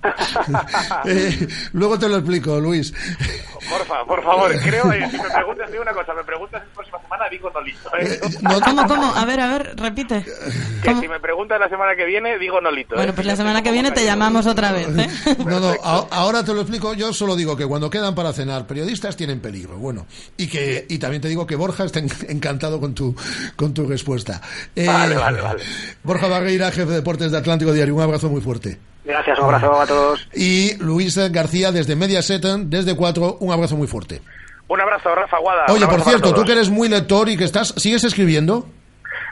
Speaker 2: Eh, luego te lo explico, Luis.
Speaker 14: Porfa, por favor, creo, eh, si me preguntas, digo una cosa, me preguntas semana, digo Nolito. ¿eh?
Speaker 7: ¿Cómo, cómo? A ver, a ver, repite.
Speaker 14: Que si me preguntas la semana que viene, digo Nolito.
Speaker 7: Bueno,
Speaker 14: ¿eh?
Speaker 7: pues la semana que viene te llamamos otra vez, ¿eh?
Speaker 2: No, no, a- ahora te lo explico. Yo solo digo que cuando quedan para cenar periodistas tienen peligro. Bueno, y que y también te digo que Borja está en- encantado con tu con tu respuesta. Eh,
Speaker 14: Vale, vale, vale.
Speaker 2: Borja Barreira, jefe de deportes de Atlántico Diario. Un abrazo muy fuerte.
Speaker 13: Gracias, un abrazo a todos.
Speaker 2: Y Luis García desde Mediaset, desde Cuatro. Un abrazo muy fuerte.
Speaker 14: Un abrazo, Rafa Guada.
Speaker 2: Oye, por cierto, tú que eres muy lector y que estás, ¿sigues escribiendo?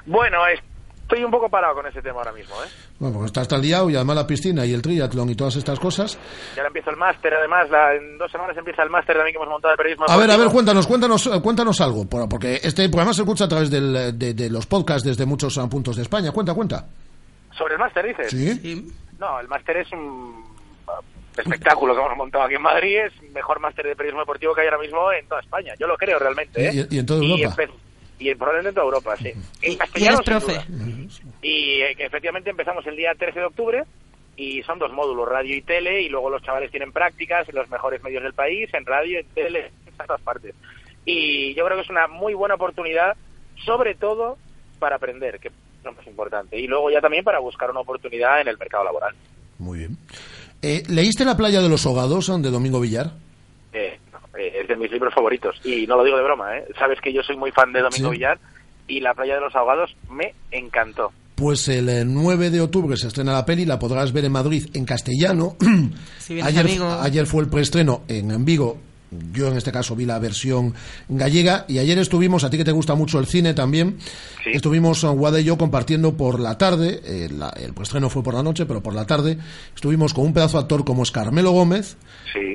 Speaker 14: Bueno, estoy un poco parado con ese tema ahora mismo, ¿eh?
Speaker 2: Bueno, porque estás tan liado y además la piscina y el triatlón y todas estas cosas.
Speaker 14: Y ahora empiezo el máster, además, la- en dos semanas empieza el máster también que hemos montado de periodismo.
Speaker 2: A ver, a ver, cuéntanos, cuéntanos, eh, cuéntanos algo, por- porque este programa se escucha a través del- de, de los podcasts desde muchos ah, puntos de España. Cuenta, cuenta.
Speaker 14: ¿Sobre el máster, dices?
Speaker 2: Sí.
Speaker 14: No, el máster es un espectáculo que hemos montado aquí en Madrid. Es el mejor máster de periodismo deportivo que hay ahora mismo en toda España. Yo lo creo realmente. ¿eh?
Speaker 2: Y- y en toda Europa.
Speaker 14: empe- Y, probablemente en toda Europa, sí. En
Speaker 7: Y
Speaker 14: castellano,
Speaker 7: profe.
Speaker 14: Y eh, que efectivamente empezamos el día 13 de octubre y son dos módulos, radio y tele, y luego los chavales tienen prácticas en los mejores medios del país, en radio, en tele, en todas partes. Y yo creo que es una muy buena oportunidad, sobre todo para aprender, que es lo más importante, y luego ya también para buscar una oportunidad en el mercado laboral.
Speaker 2: Muy bien. Eh, ¿Leíste La playa de los Hogados de Domingo Villar?
Speaker 14: Eh, no, eh, es de mis libros favoritos, y no lo digo de broma, ¿eh? Sabes que yo soy muy fan de Domingo
Speaker 2: Sí.
Speaker 14: Villar, y La playa de los ahogados me encantó.
Speaker 2: Pues el eh, 9 de octubre se estrena la peli, la podrás ver en Madrid en castellano.
Speaker 7: Si
Speaker 2: ayer, ayer fue el preestreno en, en Vigo. Yo en este caso vi la versión gallega y ayer estuvimos, a ti que te gusta mucho el cine también, estuvimos eh, Guada y yo compartiendo por la tarde, eh, la- el preestreno fue por la noche, pero por la tarde estuvimos con un pedazo de actor como es Carmelo Gómez,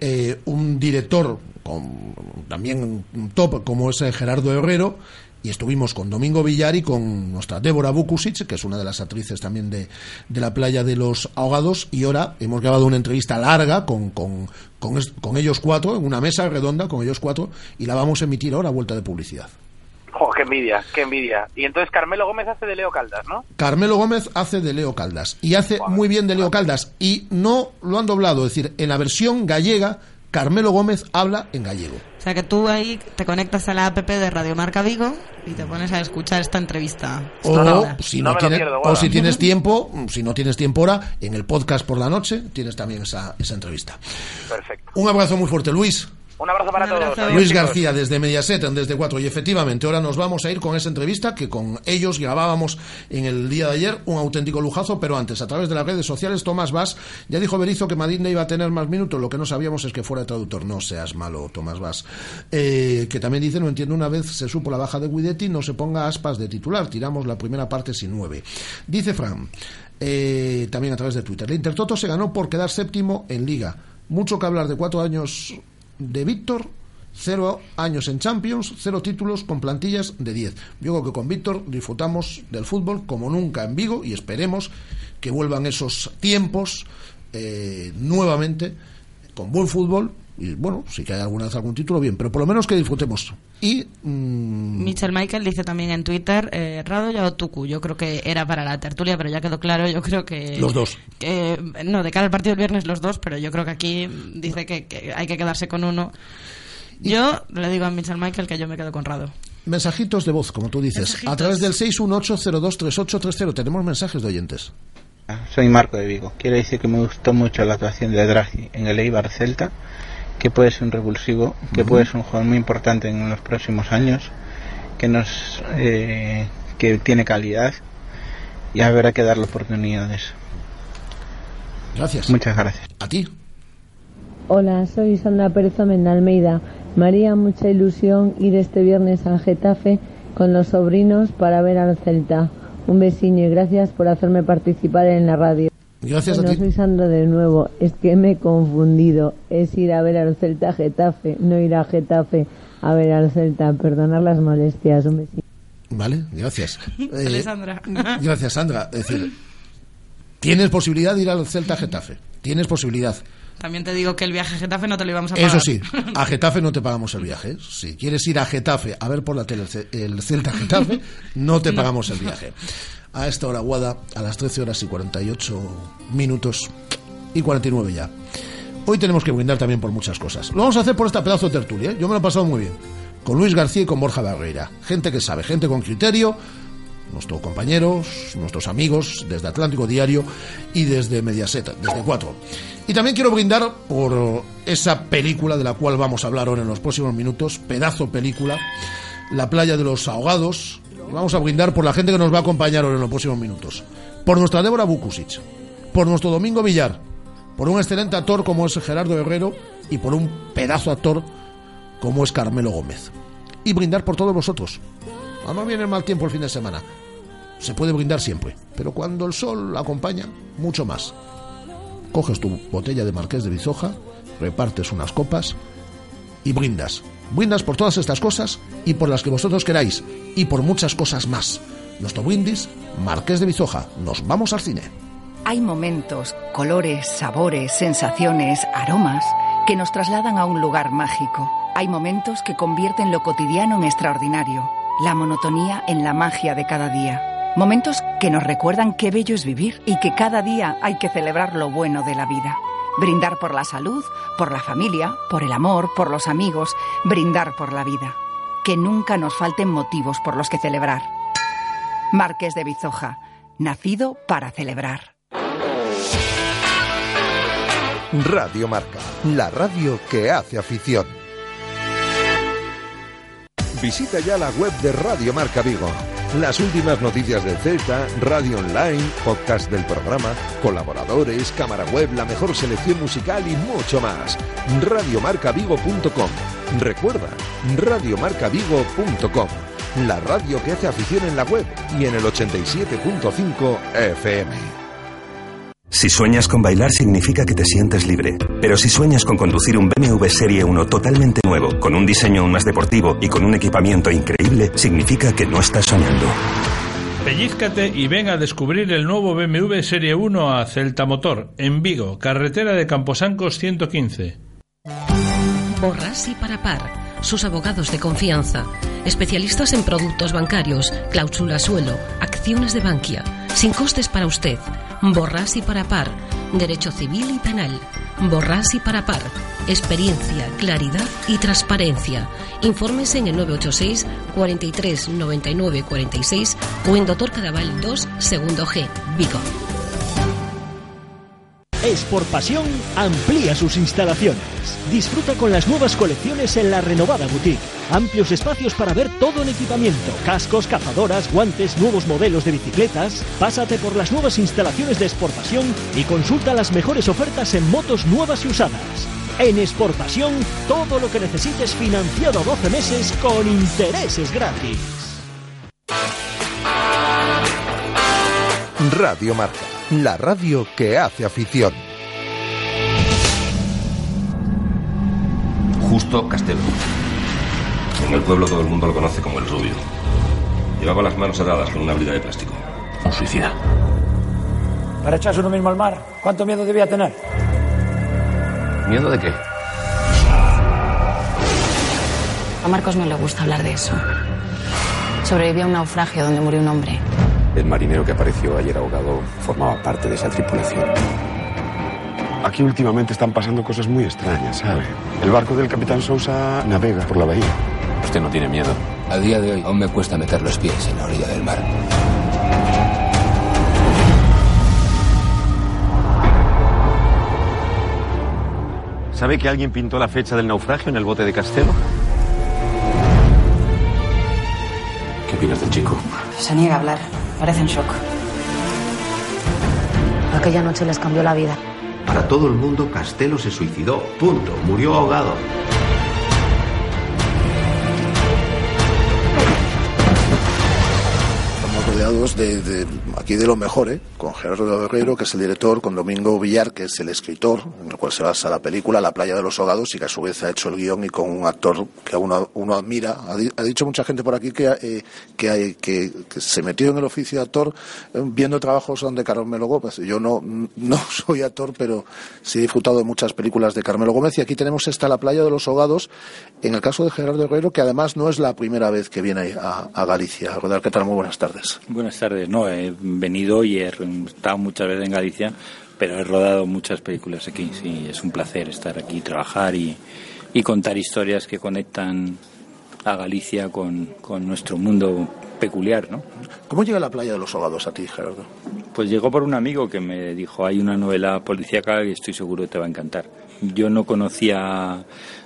Speaker 2: eh, un director con, también un top como es eh, Gerardo Herrero, y estuvimos con Domingo Villar y con nuestra Débora Bukusic, que es una de las actrices también de, de la playa de los ahogados, y ahora hemos grabado una entrevista larga con, con, con, ellos cuatro, en una mesa redonda con ellos cuatro, y la vamos a emitir ahora a vuelta de publicidad.
Speaker 14: ¡Jo, qué envidia, qué envidia! Y entonces Carmelo Gómez hace de Leo Caldas, ¿no?
Speaker 2: Carmelo Gómez hace de Leo Caldas, y hace muy bien de Leo Caldas, y no lo han doblado, es decir, en la versión gallega, Carmelo Gómez habla en gallego.
Speaker 7: O sea que tú ahí te conectas a la app de Radio Marca Vigo y te pones a escuchar esta entrevista.
Speaker 2: O si, no tienes, o si tienes tiempo, si no tienes tiempo ahora, en el podcast por la noche tienes también esa, esa entrevista.
Speaker 14: Perfecto.
Speaker 2: Un abrazo muy fuerte, Luis.
Speaker 14: Un abrazo para todos.
Speaker 2: Luis. García desde Mediaset en desde 4 y efectivamente ahora nos vamos a ir con esa entrevista que con ellos grabábamos en el día de ayer un auténtico lujazo pero antes a través de las redes sociales Tomás Vaz ya dijo Berizo que Madrid iba a tener más minutos lo que no sabíamos es que fuera traductor. No seas malo Tomás Vaz Eh, que también dice no entiendo una vez se supo la baja de Guidetti no se ponga aspas de titular tiramos la primera parte sin nueve. Dice Fran eh, también a través de Twitter el Intertoto se ganó por quedar séptimo en Liga. Mucho que hablar de cuatro años de Víctor, cero años en Champions, cero títulos con plantillas de 10. Yo creo que con Víctor disfrutamos del fútbol como nunca en Vigo y esperemos que vuelvan esos tiempos eh, nuevamente con buen fútbol y bueno, sí que hay alguna vez algún título bien, pero por lo menos que disfrutemos. Y mm,
Speaker 7: Michel Michael dice también en Twitter, eh, Rado y Tuku. Yo creo que era para la tertulia, pero ya quedó claro. Yo creo que.
Speaker 2: Los dos.
Speaker 7: que- no, de cara al partido del viernes los dos, pero yo creo que aquí dice que, que hay que quedarse con uno. Yo le digo a Michel Michael que yo me quedo con Rado.
Speaker 2: mensajitos de voz, como tú dices, a través del 618023830 tenemos mensajes de oyentes.
Speaker 15: Soy Marco de Vigo. Quiero decir que me gustó mucho la actuación de Draghi en el Eibar Celta, que puede ser un revulsivo, que puede ser un jugador muy importante en los próximos años, que nos eh, que tiene calidad y habrá que darle oportunidades.
Speaker 2: Gracias.
Speaker 15: Muchas gracias.
Speaker 2: A ti.
Speaker 16: Hola, soy Sandra Pérez Omenda Almeida. Me haría mucha ilusión ir este viernes al Getafe con los sobrinos para ver al Celta. Un besiño y gracias por hacerme participar en la radio.
Speaker 2: Gracias a
Speaker 16: bueno,
Speaker 2: ti.
Speaker 16: soy Sandra de nuevo. Es que me he confundido. Es ir a ver al Celta a Getafe, no ir a Getafe a ver al Celta. Perdonar las molestias. Un besito.
Speaker 2: Vale, gracias.
Speaker 7: Dale,
Speaker 2: Eh,
Speaker 7: Sandra.
Speaker 2: Gracias, Sandra. Es decir, tienes posibilidad de ir al Celta Getafe. Tienes posibilidad.
Speaker 7: También te digo que el viaje a Getafe no te lo íbamos a pagar.
Speaker 2: Eso sí, a Getafe no te pagamos el viaje. Si quieres ir a Getafe a ver por la tele el Ce- el Celta Getafe, no te
Speaker 7: No.
Speaker 2: pagamos el viaje. A esta hora, Guada, a las 13 horas y 48 minutos y 49 ya. Hoy tenemos que brindar también por muchas cosas. Lo vamos a hacer por esta pedazo de tertulia. ¿eh? Yo me lo he pasado muy bien. Con Luis García y con Borja Barreira. Gente que sabe, gente con criterio. Nuestros compañeros, nuestros amigos desde Atlántico Diario y desde Mediaset, desde Cuatro. Y también quiero brindar por esa película de la cual vamos a hablar ahora en los próximos minutos. Pedazo película. La playa de los ahogados. Vamos a brindar por la gente que nos va a acompañar ahora en los próximos minutos. Por nuestra Débora Bukusic. Por nuestro Domingo Villar por un excelente actor como es Gerardo Herrero y por un pedazo actor como es Carmelo Gómez. Y brindar por todos vosotros. Además viene el mal tiempo el fin de semana. Se puede brindar siempre, pero cuando el sol acompaña, mucho más. Coges tu botella de Marqués de Bizoja, repartes unas copas y brindas. Brindas por todas estas cosas y por las que vosotros queráis y por muchas cosas más. Nuestro brindis, Marqués de Bizoja. Nos vamos al cine.
Speaker 17: Hay momentos, colores, sabores, sensaciones, aromas que nos trasladan a un lugar mágico. Hay momentos que convierten lo cotidiano en extraordinario, la monotonía en la magia de cada día. Momentos que nos recuerdan qué bello es vivir y que cada día hay que celebrar lo bueno de la vida. Brindar por la salud, por la familia, por el amor, por los amigos, brindar por la vida. Que nunca nos falten motivos por los que celebrar. Marqués de Bizoja, nacido para celebrar.
Speaker 1: Radio Marca, la radio que hace afición. Visita ya la web de Radio Marca Vigo. Las últimas noticias del Celta, radio online, podcast del programa, colaboradores, cámara web, la mejor selección musical y mucho más. Radiomarcavigo.com. Recuerda, radiomarcavigo.com. La radio que hace afición en la web y en el 87.5 FM.
Speaker 18: Si sueñas con bailar significa que te sientes libre. Pero si sueñas con conducir un BMW Serie 1 totalmente nuevo, con un diseño aún más deportivo y con un equipamiento increíble, significa que no estás soñando.
Speaker 19: Pellízcate y ven a descubrir el nuevo BMW Serie 1 a Celta Motor, en Vigo, carretera de Camposancos 115.
Speaker 20: Borras y para par, sus abogados de confianza, especialistas en productos bancarios, cláusula suelo, acciones de Bankia, sin costes para usted. Borras y para par, derecho civil y penal. Borras y para par, experiencia, claridad y transparencia. Infórmese en el 986 43 99 46 o en Doctor Cadaval 2, segundo G, Vigo.
Speaker 3: Sport Pasión amplía sus instalaciones. Disfruta con las nuevas colecciones en la renovada boutique. Amplios espacios para ver todo en equipamiento, cascos, cazadoras, guantes, nuevos modelos de bicicletas. Pásate por las nuevas instalaciones de Sport Pasión y consulta las mejores ofertas en motos nuevas y usadas. En Sport Pasión, todo lo que necesites financiado a 12 meses con intereses gratis.
Speaker 1: Radio Marca, la radio que hace afición.
Speaker 21: Justo Castelo. En el pueblo todo el mundo lo conoce como el rubio. Llevaba las manos atadas con una brida de plástico. Un suicida.
Speaker 22: Para echarse uno mismo al mar, ¿cuánto miedo debía tener?
Speaker 21: ¿Miedo de qué?
Speaker 23: A Marcos no le gusta hablar de eso. Sobrevivió a un naufragio donde murió un hombre.
Speaker 24: El marinero que apareció ayer ahogado formaba parte de esa tripulación. Aquí últimamente están pasando cosas muy extrañas, ¿sabe? El barco del capitán Sousa navega por la bahía.
Speaker 21: Usted no tiene miedo. A día de hoy aún me cuesta meter los pies en la orilla del mar.
Speaker 25: ¿Sabe que alguien pintó la fecha del naufragio en el bote de Castelo? ¿Qué opinas del chico?
Speaker 23: Se niega a hablar. Parece en shock. Aquella noche les cambió la vida.
Speaker 26: Para todo el mundo, Castelo se suicidó. Punto. Murió ahogado.
Speaker 2: De, aquí de lo mejor, ¿eh? con Gerardo Guerrero, que es el director, con Domingo Villar, que es el escritor, en el cual se basa la película La playa de los ahogados, y que a su vez ha hecho el guion, y con un actor que uno, uno admira. Ha, ha dicho mucha gente por aquí que, eh, que, hay- que- que se metió en el oficio de actor eh, viendo trabajos de Carmelo Gómez. Yo no, no soy actor, pero sí he disfrutado de muchas películas de Carmelo Gómez, y aquí tenemos esta La playa de los ahogados, en el caso de Gerardo Guerrero, que además no es la primera vez que viene a, Galicia. ¿Qué tal? Muy buenas tardes.
Speaker 27: Buenas tardes. No, he venido y he estado muchas veces en Galicia, pero he rodado muchas películas aquí. Sí, es un placer estar aquí, trabajar y, y contar historias que conectan a Galicia con, con nuestro mundo peculiar, ¿no?
Speaker 2: ¿Cómo llega la playa de los ahogados a ti, Gerardo?
Speaker 27: Pues llegó por un amigo que me dijo, hay una novela policíaca y estoy seguro que te va a encantar. Yo no conocía,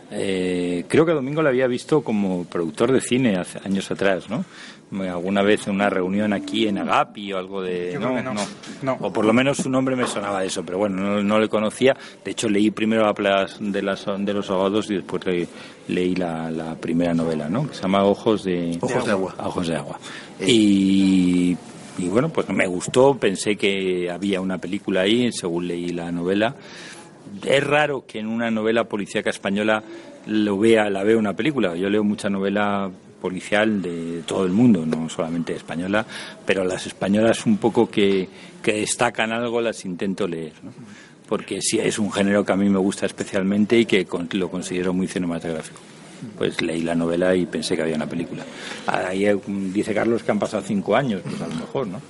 Speaker 27: eh, creo que a Domingo lo había visto como productor de cine hace años atrás, ¿no? Alguna vez en una reunión aquí en Agapi o algo de...
Speaker 15: Yo creo que no. No.
Speaker 27: O por lo menos su nombre me sonaba de eso, pero bueno, no, no le conocía. De hecho, leí primero la playa de, las, de los ahogados y después le- leí la, la primera novela, ¿no? Que se llama Ojos de...
Speaker 2: Ojos de agua.
Speaker 27: Ojos de agua. Y, y bueno, pues me gustó, pensé que había una película ahí, según leí la novela. Es raro que en una novela policíaca española lo vea, la vea una película. Yo leo mucha novela policial de todo el mundo, no solamente española, pero las españolas un poco que, que destacan algo las intento leer, ¿no? porque sí es un género que a mí me gusta especialmente y que lo considero muy cinematográfico. Pues leí la novela y pensé que había una película. Ahí eh, dice Carlos que han pasado cinco años, pues a lo mejor, ¿no?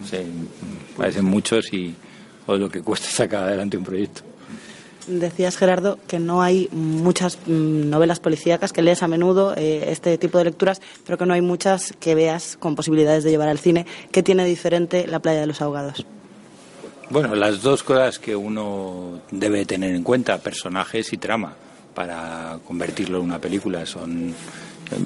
Speaker 27: No sé, parecen muchos y o lo que cuesta sacar adelante un proyecto.
Speaker 28: Decías, Gerardo, que no hay muchas mm, novelas policíacas que lees a menudo, eh, este tipo de lecturas, pero que no hay muchas que veas con posibilidades de llevar al cine. ¿Qué tiene diferente La playa de los ahogados?
Speaker 27: Bueno, las dos cosas que uno debe tener en cuenta, personajes y trama, para convertirlo en una película, son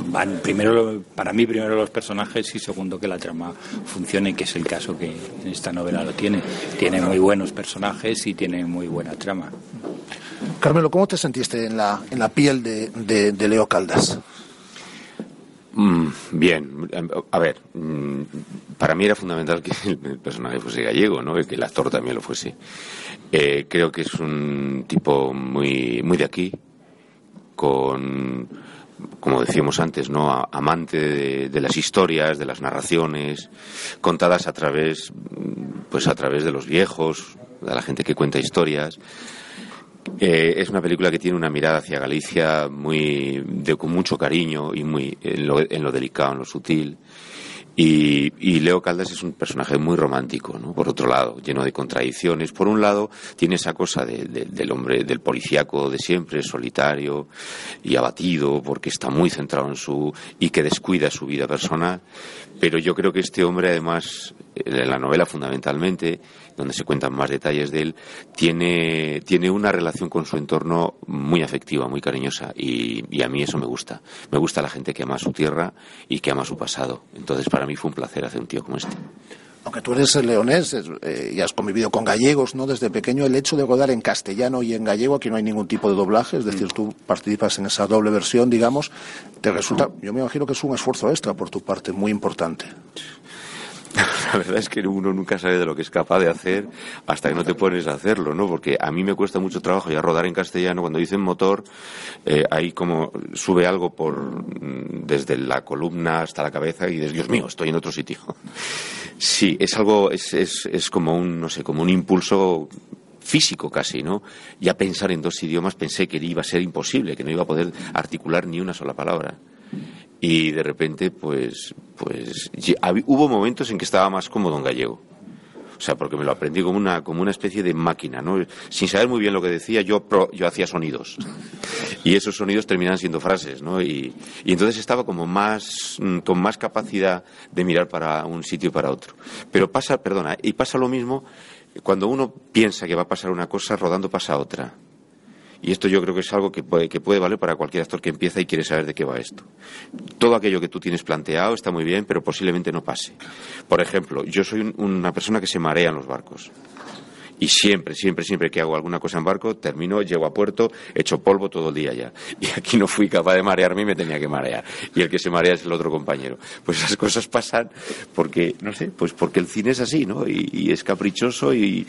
Speaker 27: van primero para mí primero los personajes y segundo que la trama funcione, que es el caso que en esta novela lo tiene. Tiene muy buenos personajes y tiene muy buena trama.
Speaker 2: Carmelo, ¿cómo te sentiste en la, en la piel de, de- de Leo Caldas?
Speaker 24: Mm, bien, a ver, mm, para mí era fundamental que el personaje fuese gallego, ¿no? Y que el actor también lo fuese. Eh, creo que es un tipo muy, muy de aquí, con, como decíamos antes, ¿no? Amante de, las historias, de las narraciones, contadas a través, pues a través de los viejos, de la gente que cuenta historias. Eh, es una película que tiene una mirada hacia Galicia muy de, con mucho cariño y muy en lo, en lo delicado, en lo sutil. Y, y Leo Caldas es un personaje muy romántico, ¿no? Por otro lado, lleno de contradicciones. Por un lado, tiene esa cosa de- de- del hombre, del policíaco de siempre, solitario y abatido, porque está muy centrado en su y que descuida su vida personal. Pero yo creo que este hombre, además, en la novela fundamentalmente, donde se cuentan más detalles de él, tiene, tiene una relación con su entorno muy afectiva, muy cariñosa. Y, y a mí eso me gusta. Me gusta la gente que ama su tierra y que ama su pasado. Entonces, para mí fue un placer hacer un tío como este.
Speaker 2: Aunque tú eres leonés eh, y has convivido con gallegos, ¿no? Desde pequeño el hecho de rodar en castellano y en gallego, aquí no hay ningún tipo de doblaje, es decir, tú participas en esa doble versión, digamos, te resulta, yo me imagino que es un esfuerzo extra por tu parte, muy importante.
Speaker 24: La verdad es que uno nunca sabe de lo que es capaz de hacer hasta que no te pones a hacerlo, ¿no? Porque a mí me cuesta mucho trabajo ya rodar en castellano. Cuando dicen motor, eh, ahí como sube algo por mm, desde la columna hasta la cabeza y dices, Dios mío, estoy en otro sitio. Sí, es algo, es, es, es como un, no sé, como un impulso físico casi, ¿no? Ya pensar en dos idiomas pensé que iba a ser imposible, que no iba a poder articular ni una sola palabra. Y de repente, pues, pues hubo momentos en que estaba más cómodo en gallego. O sea, porque me lo aprendí como una, como una especie de máquina, ¿no? Sin saber muy bien lo que decía, yo, pro- yo hacía sonidos. Y esos sonidos terminaban siendo frases, ¿no? Y, y entonces estaba como más, mm, con más capacidad de mirar para un sitio y para otro. Pero pasa, perdona, y pasa lo mismo cuando uno piensa que va a pasar una cosa, rodando pasa otra. Y esto yo creo que es algo que puede, que puede valer para cualquier actor que empieza y quiere saber de qué va esto. Todo aquello que tú tienes planteado está muy bien, pero posiblemente no pase. Por ejemplo, yo soy una persona que se marea en los barcos. Y siempre, siempre, siempre que hago alguna cosa en barco, termino, llego a puerto, echo polvo todo el día ya. Y aquí no fui capaz de marearme y me tenía que marear. Y el que se marea es el otro compañero. Pues esas cosas pasan porque, no sé, pues porque el cine es así, ¿no? Y, es caprichoso y,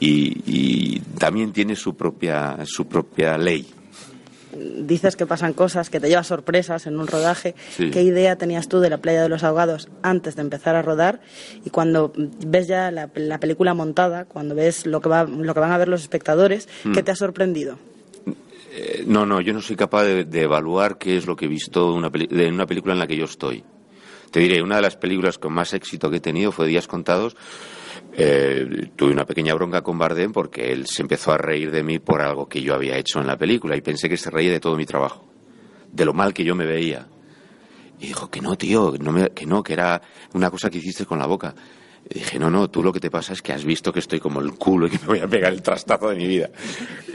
Speaker 24: y, también tiene su propia, su propia ley
Speaker 28: dices que pasan cosas, que te llevas sorpresas en un rodaje. ¿Qué idea tenías tú de la playa de los ahogados antes de empezar a rodar? Y cuando ves ya la, película montada, cuando ves lo que, va, lo que van a ver los espectadores, ¿qué mm. te ha sorprendido?
Speaker 24: Eh, no, no, yo no soy capaz de, evaluar qué es lo que he visto una en una película en la que yo estoy. Te diré, una de las películas con más éxito que he tenido fue Días Contados, eh, tuve una pequeña bronca con Bardem porque él se empezó a reír de mí por algo que yo había hecho en la película y pensé que se reía de todo mi trabajo, de lo mal que yo me veía. Y dijo que no, tío, que no, que era una cosa que hiciste con la boca. Y dije, no, no, tú lo que te pasa es que has visto que estoy como el culo y que me voy a pegar el trastazo de mi vida.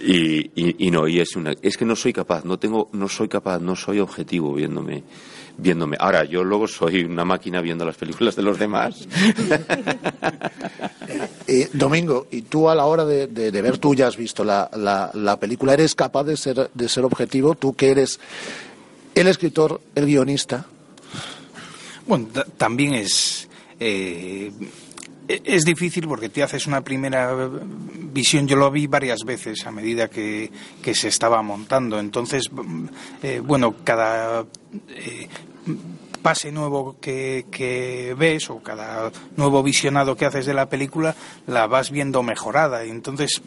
Speaker 24: Y, y, no, y es una, es que no soy capaz, no tengo, no soy capaz, no soy objetivo viéndome viéndome. Ahora, yo luego soy una máquina viendo las películas de los demás.
Speaker 29: Eh, Domingo, y tú a la hora de, ver, tú ya has visto la, la, película, ¿eres capaz de ser, de ser objetivo? Tú que eres el escritor, el guionista.
Speaker 15: Bueno, también es... Eh, es difícil porque te haces una primera visión, yo lo vi varias veces a medida que, se estaba montando. Entonces, eh, bueno, cada eh, pase nuevo que, que, ves o cada nuevo visionado que haces de la película, la vas viendo mejorada. Entonces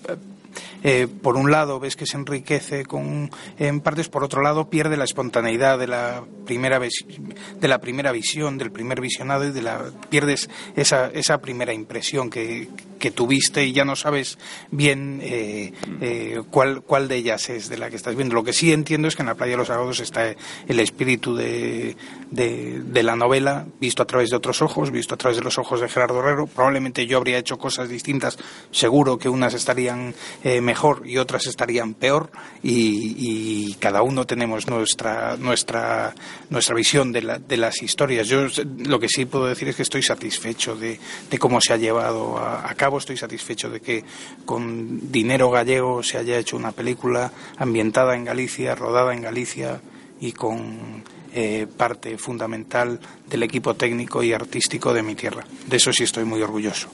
Speaker 15: eh, por un lado ves que se enriquece con, en partes, por otro lado pierde la espontaneidad de la primera de la primera visión, del primer visionado y de la pierdes esa, esa primera impresión que, que tuviste y ya no sabes bien eh, eh, cuál, cuál de ellas es de la que estás viendo. Lo que sí entiendo es que en la playa de los agodos está el espíritu de, de, de, la novela visto a través de otros ojos, visto a través de los ojos de Gerardo Herrero. Probablemente yo habría hecho cosas distintas, seguro que unas estarían eh, mejor y otras estarían peor y, cada uno tenemos nuestra nuestra nuestra visión de, la, de, las historias. Yo lo que sí puedo decir es que estoy satisfecho de, de cómo se ha llevado a, cabo. Estoy satisfecho de que con dinero gallego se haya hecho una película ambientada en Galicia, rodada en Galicia y con eh, parte fundamental del equipo técnico y artístico de mi tierra. De eso sí estoy muy orgulloso.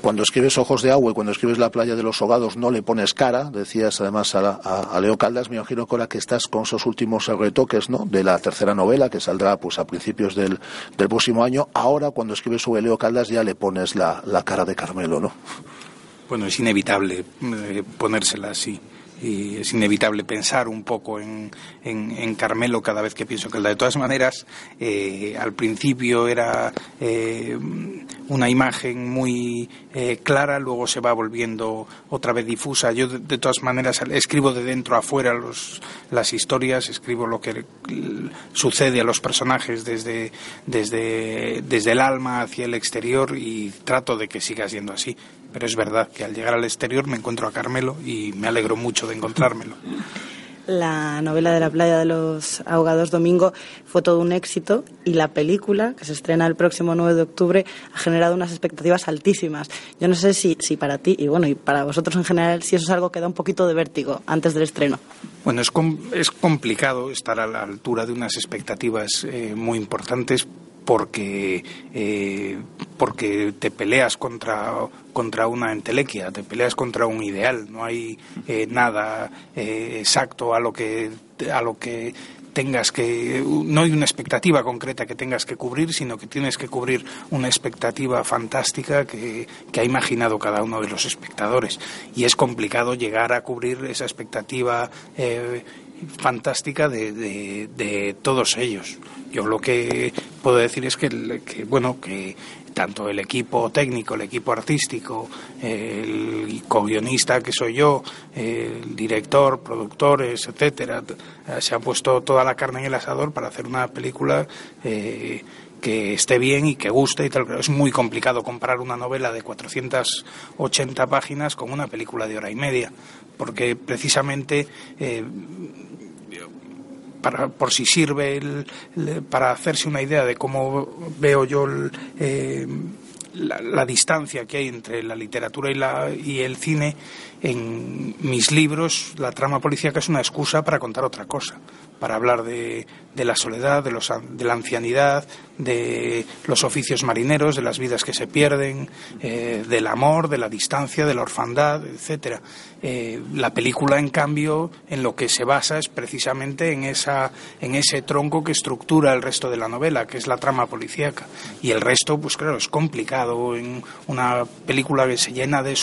Speaker 29: Cuando escribes Ojos de Agua y cuando escribes La playa de los Hogados no le pones cara, decías además a, Leo Caldas, me imagino que ahora que estás con esos últimos retoques ¿no? de la tercera novela que saldrá pues a principios del, próximo año, ahora cuando escribes sobre Leo Caldas ya le pones la, cara de Carmelo, ¿no?
Speaker 15: Bueno, es inevitable eh, ponérsela así y es inevitable pensar un poco en, en, Carmelo cada vez que pienso que De todas maneras, eh, al principio era eh, una imagen muy eh, clara, luego se va volviendo otra vez difusa. Yo, de, todas maneras, escribo de dentro a afuera los, las historias, escribo lo que sucede a los personajes desde, desde, desde el alma hacia el exterior y trato de que siga siendo así pero es verdad que al llegar al exterior me encuentro a Carmelo y me alegro mucho de encontrármelo.
Speaker 28: La novela de la playa de los ahogados domingo fue todo un éxito y la película, que se estrena el próximo 9 de octubre, ha generado unas expectativas altísimas. Yo no sé si, si para ti y bueno y para vosotros en general, si eso es algo que da un poquito de vértigo antes del estreno.
Speaker 15: Bueno, es, es complicado estar a la altura de unas expectativas eh, muy importantes porque, eh, porque te peleas contra, contra una entelequia, te peleas contra un ideal, no hay eh, nada eh, exacto a lo que a lo que tengas que no hay una expectativa concreta que tengas que cubrir, sino que tienes que cubrir una expectativa fantástica que, que ha imaginado cada uno de los espectadores. Y es complicado llegar a cubrir esa expectativa fantástica de, de, todos ellos. Yo lo que puedo decir es que, bueno, que tanto el equipo técnico, el equipo artístico, el co-guionista que soy yo, el director, productores, etcétera, se ha puesto toda la carne en el asador para hacer una película eh, que esté bien y que guste y tal. Es muy complicado comparar una novela de 480 páginas con una película de hora y media, porque precisamente eh, para, por si sirve para hacerse una idea de cómo veo yo eh, la, distancia que hay entre la literatura y, la, y el cine, en mis libros la trama policíaca es una excusa para contar otra cosa, para hablar de, de la soledad, de, los, de la ancianidad, de los oficios marineros, de las vidas que se pierden, eh, del amor, de la distancia, de la orfandad, etcétera. Eh, la película, en cambio, en lo que se basa es precisamente en esa, en ese tronco que estructura el resto de la novela, que es la trama policíaca. Y el resto, pues claro, es complicado. En una película que se llena de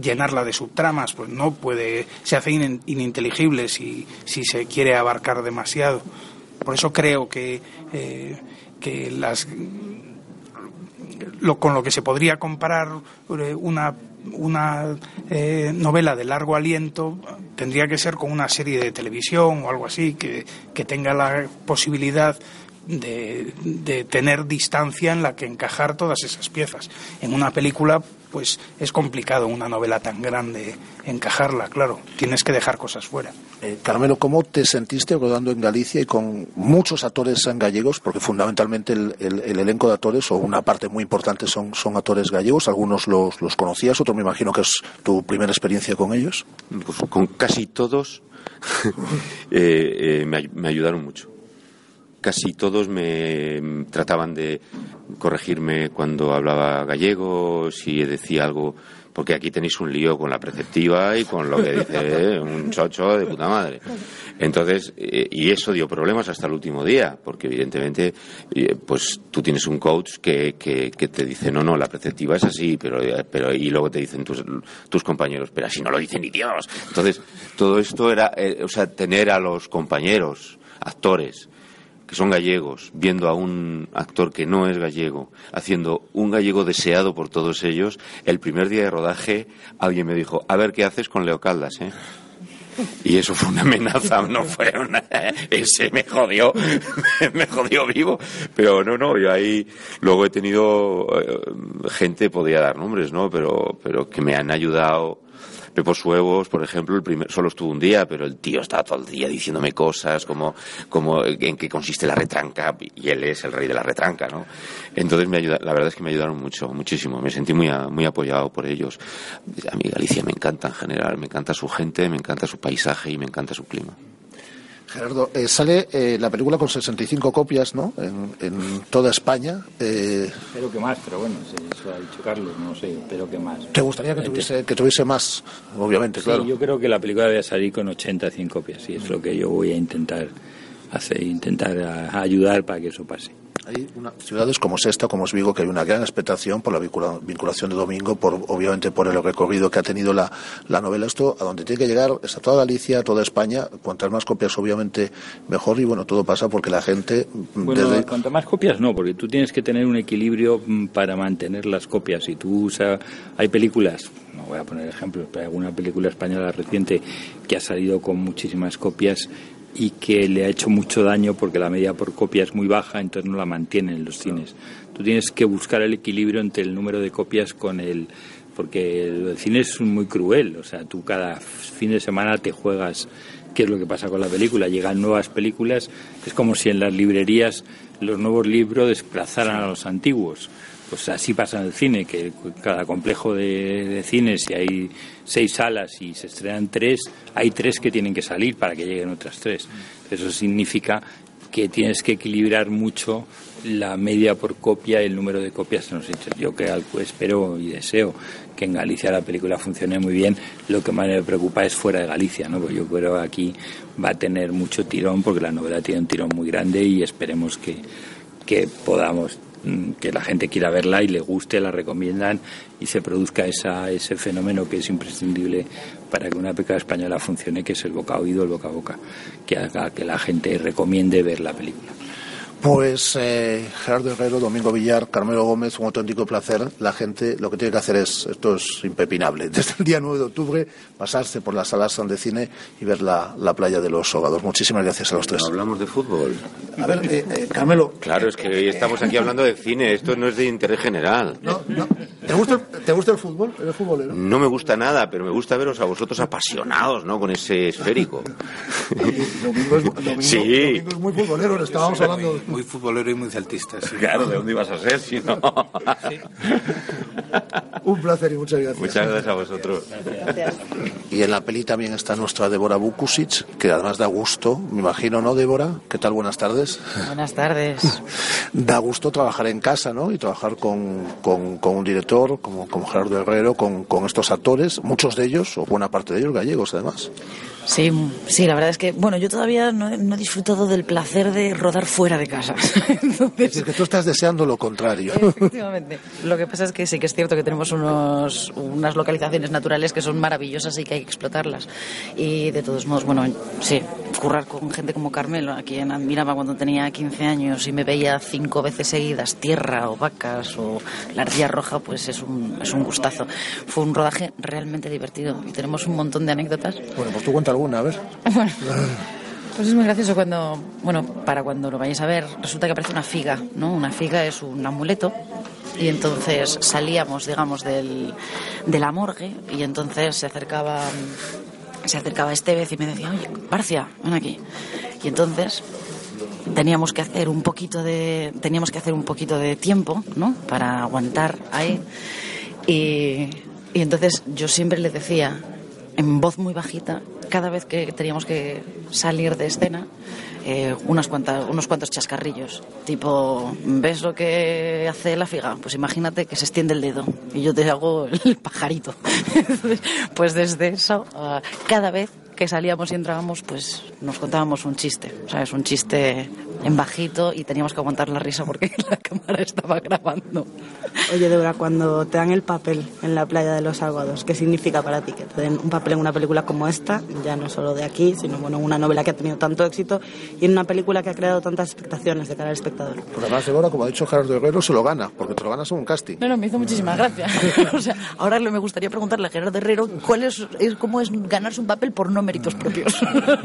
Speaker 15: llenarla de subtramas, pues no puede, se hace ininteligible si, si se quiere abarcar demasiado. Por eso creo que, eh, que las, con lo que se podría comparar eh, una, una eh, novela de largo aliento tendría que ser con una serie de televisión o algo así que, que tenga la posibilidad de, de, tener distancia en la que encajar todas esas piezas. En una película, pues es complicado una novela tan grande encajarla, claro, tienes que dejar cosas fuera.
Speaker 29: Eh, Carmelo, ¿cómo te sentiste rodando en Galicia y con muchos actores gallegos? Porque fundamentalmente el, elenco de actores, o una parte muy importante, son, son actores gallegos. Algunos los, los conocías, otros me imagino que es tu primera experiencia con ellos.
Speaker 24: Pues con casi todos eh, eh, me ayudaron mucho casi todos me trataban de corregirme cuando hablaba gallego, si decía algo, porque aquí tenéis un lío con la preceptiva y con lo que dice un chocho de puta madre. Entonces, eh, y eso dio problemas hasta el último día, porque evidentemente, eh, pues tú tienes un coach que, que, te dice, no, no, la preceptiva es así, pero, eh, pero y luego te dicen tus, tus compañeros, pero así no lo dicen ni Dios. Entonces, todo esto era, o sea, tener a los compañeros, actores, son gallegos, viendo a un actor que no es gallego, haciendo un gallego deseado por todos ellos, el primer día de rodaje alguien me dijo, a ver qué haces con Leo Caldas, ¿eh? Y eso fue una amenaza, no fue una... Ese me jodió, me jodió vivo. Pero no, no, yo ahí luego he tenido eh, gente, podría dar nombres, ¿no? Pero, pero que me han ayudado Pepo Suevos, por ejemplo, el primer, solo estuvo un día, pero el tío estaba todo el día diciéndome cosas como, como en qué consiste la retranca, y él es el rey de la retranca, ¿no? Entonces me ayuda, la verdad es que me ayudaron mucho, muchísimo, me sentí muy, muy apoyado por ellos. A mí Galicia me encanta en general, me encanta su gente, me encanta su paisaje y me encanta su clima.
Speaker 29: Gerardo, eh, sale eh, la película con 65 copias, ¿no? En, toda España.
Speaker 27: Eh... Espero que más, pero bueno, eso ha dicho Carlos, no sé, espero que más.
Speaker 29: ¿Te gustaría que tuviese, que tuviese más, obviamente,
Speaker 27: sí,
Speaker 29: claro?
Speaker 27: yo creo que la película debe salir con 80, 100 copias, y es lo que yo voy a intentar hacer, intentar ayudar para que eso pase.
Speaker 29: Hay ciudades como esta, como es Vigo, que hay una gran expectación por la vinculación de Domingo, por obviamente por el recorrido que ha tenido la, la novela. Esto, a donde tiene que llegar, es a toda Galicia, a toda España. Cuantas más copias, obviamente, mejor. Y bueno, todo pasa porque la gente.
Speaker 27: Bueno, cuantas más copias no, porque tú tienes que tener un equilibrio mm, para mantener las copias. Si tú usas. Hay películas, no voy a poner ejemplos, pero hay alguna película española reciente que ha salido con muchísimas copias y que le ha hecho mucho daño porque la media por copia es muy baja, entonces no la mantienen en los cines. Tú tienes que buscar el equilibrio entre el número de copias con el... porque el cine es muy cruel, o sea, tú cada fin de semana te juegas qué es lo que pasa con la película. Llegan nuevas películas, es como si en las librerías los nuevos libros desplazaran a los antiguos. Pues así pasa en el cine, que cada complejo de, de cines, si hay seis salas y se estrenan tres, hay tres que tienen que salir para que lleguen otras tres. Eso significa que tienes que equilibrar mucho la media por copia y el número de copias en los hechos. Yo que espero y deseo que en Galicia la película funcione muy bien. Lo que más me preocupa es fuera de Galicia, ¿no? Porque yo creo que aquí va a tener mucho tirón porque la novela tiene un tirón muy grande y esperemos que, que podamos que la gente quiera verla y le guste, la recomiendan y se produzca esa, ese fenómeno que es imprescindible para que una película española funcione, que es el boca a oído, el boca a boca, que haga que la gente recomiende ver la película.
Speaker 29: Pues eh, Gerardo Herrero, Domingo Villar, Carmelo Gómez, un auténtico placer. La gente lo que tiene que hacer es, esto es impepinable, desde el día 9 de octubre pasarse por las salas de cine y ver la, la playa de los Hogados. Muchísimas gracias a los tres.
Speaker 24: hablamos de fútbol.
Speaker 29: A ver, eh, eh, Carmelo.
Speaker 24: Claro, es que hoy estamos aquí hablando de cine, esto no es de interés general.
Speaker 29: ¿Te gusta, ¿Te gusta el fútbol? ¿Eres futbolero?
Speaker 24: No me gusta nada, pero me gusta veros a vosotros apasionados, ¿no? Con ese esférico.
Speaker 29: Domingo es, Domingo-
Speaker 24: Sí.
Speaker 29: Domingo es muy futbolero, le estábamos hablando.
Speaker 15: Muy futbolero y muy celtista. sí.
Speaker 24: Claro, ¿de dónde ibas a ser si no?
Speaker 29: Un placer y muchas gracias.
Speaker 24: Muchas gracias a vosotros.
Speaker 29: Y en la peli también está nuestra Débora Bukusic, que además da gusto, me imagino, ¿no, Débora? ¿Qué tal? Buenas tardes.
Speaker 30: Buenas tardes.
Speaker 29: Da gusto trabajar en casa, ¿no? Y trabajar con, con- con un director como, como Gerardo Herrero, con, con estos actores, muchos de ellos, o buena parte de ellos, gallegos además.
Speaker 30: Sí, sí, la verdad es que, bueno, yo todavía no, he- no he disfrutado del placer de rodar fuera de casa.
Speaker 29: Es decir, que tú estás deseando lo contrario.
Speaker 30: Efectivamente. Lo que pasa es que sí que es cierto que tenemos unos, unas localizaciones naturales que son maravillosas y que hay que explotarlas. Y de todos modos, bueno, sí, currar con gente como Carmelo, a quien admiraba cuando tenía 15 años y me veía cinco veces seguidas tierra o vacas o la ardilla roja, pues es un, es un gustazo. Fue un rodaje realmente divertido y tenemos un montón de anécdotas.
Speaker 29: Bueno, pues tú cuenta alguna, a ver.
Speaker 30: Pues es muy gracioso cuando, bueno, para cuando lo vayáis a ver, resulta que aparece una figa, ¿no? Una figa es un amuleto y entonces salíamos, digamos, del, de la morgue y entonces se acercaba, se acercaba Estevez y me decía, oye, Barcia, ven aquí. Y entonces teníamos que hacer un poquito de, teníamos que hacer un poquito de tiempo, ¿no? Para aguantar ahí y, y entonces yo siempre le decía, en voz muy bajita, cada vez que teníamos que salir de escena, eh, unas cuantas, unos cuantos chascarrillos. Tipo, ¿ves lo que hace la figa? Pues imagínate que se extiende el dedo y yo te hago el pajarito. Pues desde eso, ah, cada vez que salíamos y entrábamos, pues nos contábamos un chiste, ¿sabes? Un chiste en bajito y teníamos que aguantar la risa porque la cámara estaba grabando.
Speaker 28: Oye, Débora, cuando te dan el papel en la playa de los Salvados, ¿qué significa para ti que te den un papel en una película como esta? Ya no solo de aquí, sino bueno, en una novela que ha tenido tanto éxito y en una película que ha creado tantas expectaciones de cara al espectador.
Speaker 29: Porque además Débora, como ha dicho Gerardo Herrero, se lo gana, porque te lo ganas en un casting.
Speaker 30: No, no, me hizo muchísima gracia. o sea, ahora lo- me gustaría preguntarle a Gerardo Herrero cuál es, es- cómo es ganarse un papel por no méritos propios.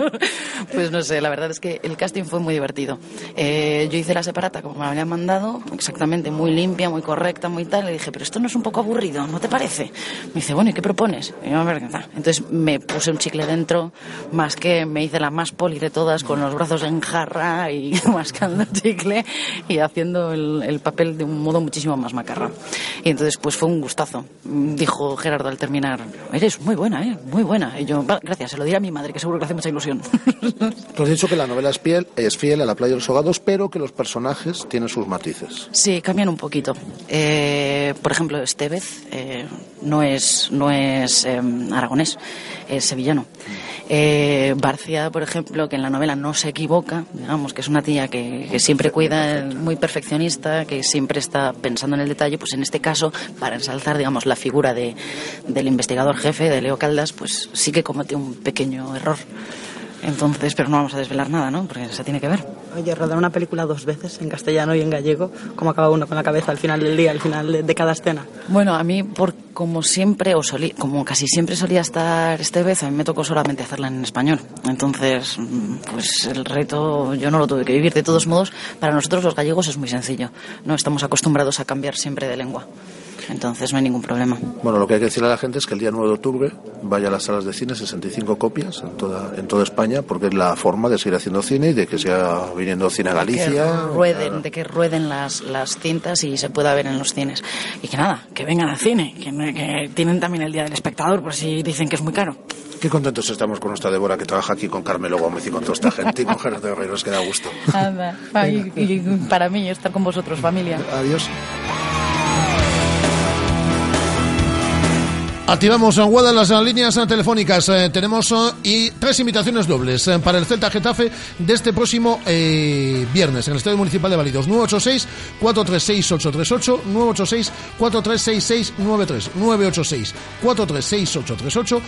Speaker 30: pues no sé, la verdad es que el casting fue muy divertido. Eh, yo hice la separata como me la habían mandado, exactamente, muy limpia, muy correcta, muy tal. Le dije, pero esto no es un poco aburrido, ¿no te parece? Me dice, bueno, ¿y qué propones? Y yo. Entonces me puse un chicle dentro, más que me hice la más poli de todas, con los brazos en jarra y mascando chicle y haciendo el, el papel de un modo muchísimo más macarra. Y entonces, pues fue un gustazo. Dijo Gerardo al terminar, eres muy buena, ¿eh? Muy buena. Y yo, "Va, gracias, se lo diré a mi madre, que seguro que le hace mucha ilusión.
Speaker 29: Tú has dicho que la novela es fiel, es fiel a la playa de los Hogados, pero que los personajes tienen sus matices.
Speaker 30: Sí, cambian un poquito. Eh, por ejemplo, Estevez eh, no es, no es eh, aragonés, es sevillano. Eh, Barcia, por ejemplo, que en la novela no se equivoca, digamos que es una tía que, que siempre cuida, muy perfeccionista, que siempre está pensando en el detalle, pues en este caso, para ensalzar, digamos, la figura de, del investigador jefe, de Leo Caldas, pues sí que cometió un pequeño error. Entonces, pero no vamos a desvelar nada, ¿no? Porque se tiene que ver.
Speaker 28: Oye, rodar una película dos veces, en castellano y en gallego, ¿cómo acaba uno con la cabeza al final del día, al final de, de cada escena?
Speaker 30: Bueno, a mí, por como siempre, o solí, como casi siempre solía estar este vez, a mí me tocó solamente hacerla en español. Entonces, mm, pues el reto yo no lo tuve que vivir. De todos modos, para nosotros los gallegos es muy sencillo. No estamos acostumbrados a cambiar siempre de lengua. Entonces no hay ningún problema.
Speaker 29: Bueno, lo que hay que decirle a la gente es que el día 9 de octubre vaya a las salas de cine, 65 copias en toda, en toda España, porque es la forma de seguir haciendo cine y de que siga viniendo cine a Galicia.
Speaker 30: Que rueden, de que rueden las, las cintas y se pueda ver en los cines. Y que nada, que vengan al cine, que, que tienen también el Día del Espectador, por si dicen que es muy caro.
Speaker 29: Qué contentos estamos con nuestra Débora que trabaja aquí con Carmelo Gómez y con toda esta gente y con Gerardo Herrero, es que da gusto.
Speaker 30: Anda, y- y para mí estar con vosotros, familia.
Speaker 29: Adiós.
Speaker 2: Activamos en Guada las eh, líneas eh, telefónicas. Eh, tenemos y tres invitaciones dobles para el Celta Getafe de este próximo viernes en el Estadio Municipal de Validos. 986-436-838, 986-4366-93, 986-436-838,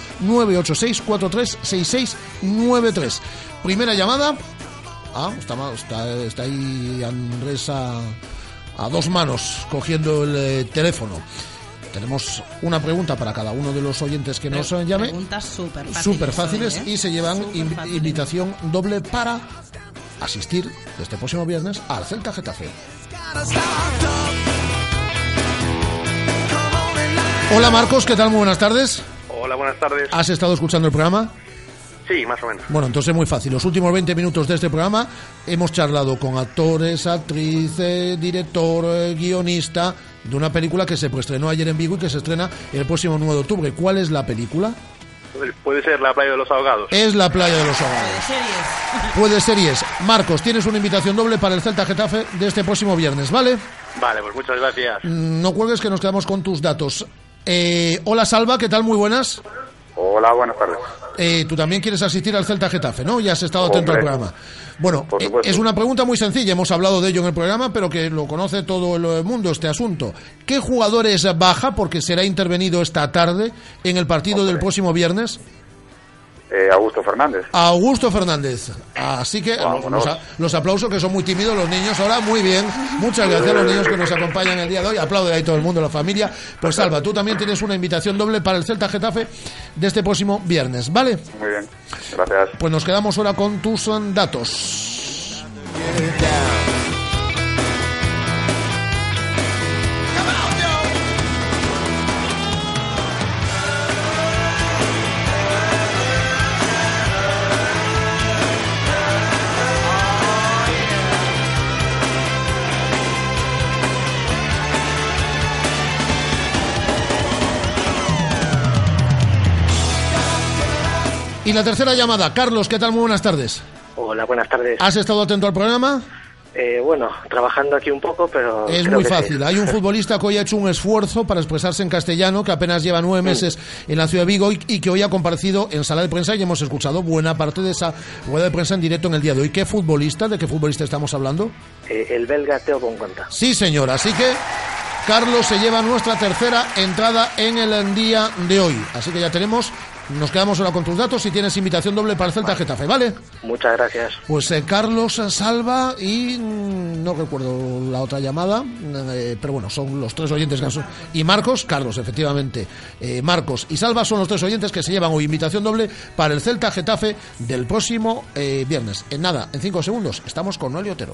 Speaker 2: 986-4366-93. Primera llamada. Ah, está, está, está ahí Andrés a, dos manos cogiendo el teléfono. Tenemos una pregunta para cada uno de los oyentes que nos llame.
Speaker 7: Preguntas súper fáciles.
Speaker 2: Súper fáciles
Speaker 7: hoy, ¿eh?
Speaker 2: y se llevan in- invitación doble para asistir este próximo viernes al Celta Getafe. Hola Marcos, ¿qué tal? Muy buenas tardes.
Speaker 31: Hola, buenas tardes.
Speaker 2: ¿Has estado escuchando el programa?
Speaker 31: Sí, más o menos.
Speaker 2: Bueno, entonces es muy fácil. Los últimos 20 minutos de este programa hemos charlado con actores, actrices, director, eh, guionista de una película que se estrenó ayer en Vigo y que se estrena el próximo 9 de octubre. ¿Cuál es la película?
Speaker 31: Puede ser la playa de los ahogados.
Speaker 2: Es La Playa de los Ahogados. Puede ser y es. Marcos, tienes una invitación doble para el Celta Getafe de este próximo viernes, ¿vale?
Speaker 31: Vale, pues muchas gracias.
Speaker 2: Mm, No cuelgues que nos quedamos con tus datos. Eh, hola Salva, ¿qué tal? Muy buenas.
Speaker 32: Hola, buenas tardes.
Speaker 2: Eh, tú también quieres asistir al Celta Getafe, ¿no? Ya has estado atento
Speaker 32: Hombre.
Speaker 2: al programa. Bueno, eh, es una pregunta muy sencilla, hemos hablado de ello en el programa, pero que lo conoce todo el mundo este asunto. ¿Qué jugadores baja, porque será intervenido esta tarde en el partido del próximo viernes?
Speaker 32: Eh, Augusto Fernández.
Speaker 2: Augusto Fernández. Así que los aplausos que son muy tímidos los niños ahora, muy bien. Muchas gracias a los niños que nos acompañan el día de hoy. Aplaude ahí todo el mundo, la familia. Pues Salva, tú también tienes una invitación doble para el Celta Getafe de este próximo viernes, ¿vale?
Speaker 32: Muy bien. Gracias.
Speaker 2: Pues nos quedamos ahora con tus eh, datos. Y la tercera llamada, Carlos, ¿qué tal? Muy buenas tardes.
Speaker 33: Hola, buenas tardes.
Speaker 2: ¿Has estado atento al programa?
Speaker 33: Eh, bueno, trabajando aquí un poco, pero...
Speaker 2: Es
Speaker 33: creo
Speaker 2: muy
Speaker 33: que sí.
Speaker 2: fácil. Hay un futbolista que hoy ha hecho un esfuerzo para expresarse en castellano, que apenas lleva nueve meses en la ciudad de Vigo y, y que hoy ha comparecido en sala de prensa y hemos escuchado buena parte de esa rueda de prensa en directo en el día de hoy. ¿Qué futbolista? ¿De qué futbolista estamos hablando?
Speaker 33: Eh, el belga Teo Bonconta.
Speaker 2: Sí, señor. Así que Carlos se lleva nuestra tercera entrada en el día de hoy. Así que ya tenemos. Nos quedamos ahora con tus datos y tienes invitación doble para el Celta Getafe, ¿vale?
Speaker 33: Muchas gracias.
Speaker 2: Pues eh, Carlos Salva y mm, no recuerdo la otra llamada, eh, pero bueno, son los tres oyentes que son. Y Marcos, Carlos, efectivamente. Eh, Marcos y Salva son los tres oyentes que se llevan hoy invitación doble para el Celta Getafe del próximo viernes. En nada, en cinco segundos, estamos con Noelio Otero.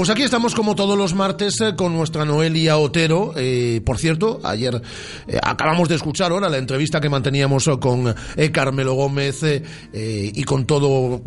Speaker 2: Pues aquí estamos como todos los martes eh, con nuestra Noelia Otero. Eh, por cierto, ayer eh, acabamos de escuchar ahora la entrevista que manteníamos eh, con Carmelo Gómez y con todo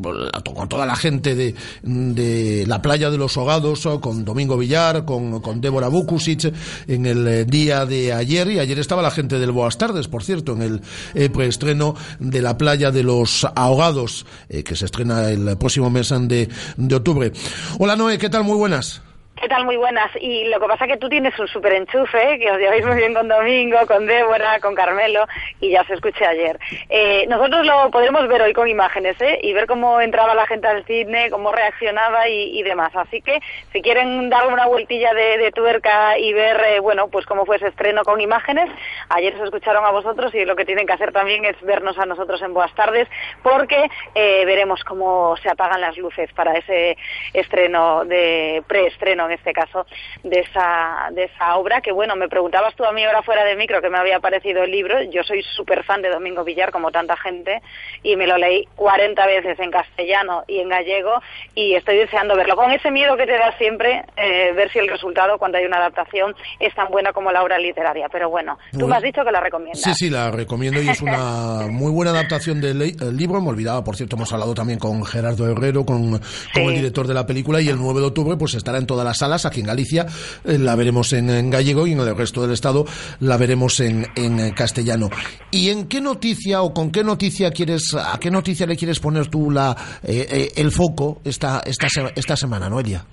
Speaker 2: con toda la gente de, la playa de los Hogados, con Domingo Villar, con, con Débora Bukusic en el día de ayer. Y ayer estaba la gente del Boas Tardes, por cierto, en el preestreno de la playa de los Ahogados, que se estrena el próximo mes de, de octubre. Hola Noé, ¿qué tal? Muy buenas.
Speaker 34: ¿Qué tal? Muy buenas. Y lo que pasa es que tú tienes un súper enchufe, que os lleváis muy bien con Domingo, con Débora, con Carmelo, y ya os escuché ayer. Eh, nosotros lo podremos ver hoy con imágenes, ¿eh? Y ver cómo entraba la gente al cine, cómo reaccionaba y, demás. Así que, si quieren darle una vueltilla de, de tuerca y ver, eh, bueno, pues cómo fue ese estreno con imágenes, ayer se escucharon a vosotros y lo que tienen que hacer también es vernos a nosotros en Buenas Tardes, porque eh, veremos cómo se apagan las luces para ese estreno de preestreno en este caso de esa de esa obra que bueno me preguntabas tú a mí ahora fuera de micro que me había parecido el libro yo soy súper fan de Domingo Villar como tanta gente y me lo leí 40 veces en castellano y en gallego y estoy deseando verlo con ese miedo que te da siempre eh, ver si el resultado cuando hay una adaptación es tan buena como la obra literaria pero bueno tú
Speaker 2: Bueno.
Speaker 34: me has dicho que la recomiendas
Speaker 2: Sí, sí, la recomiendo y es una muy buena adaptación del li- el libro. Me olvidaba, por cierto, hemos hablado también con Gerardo Herrero, con, con el director de la película y el 9 de octubre pues estará en todas las salas. Aquí en Galicia eh, la veremos en, gallego y en el resto del estado la veremos en, en eh, castellano. ¿Y en qué noticia o con qué noticia quieres, a qué noticia le quieres poner tú la, eh, el foco esta, esta, esta semana, Noelia?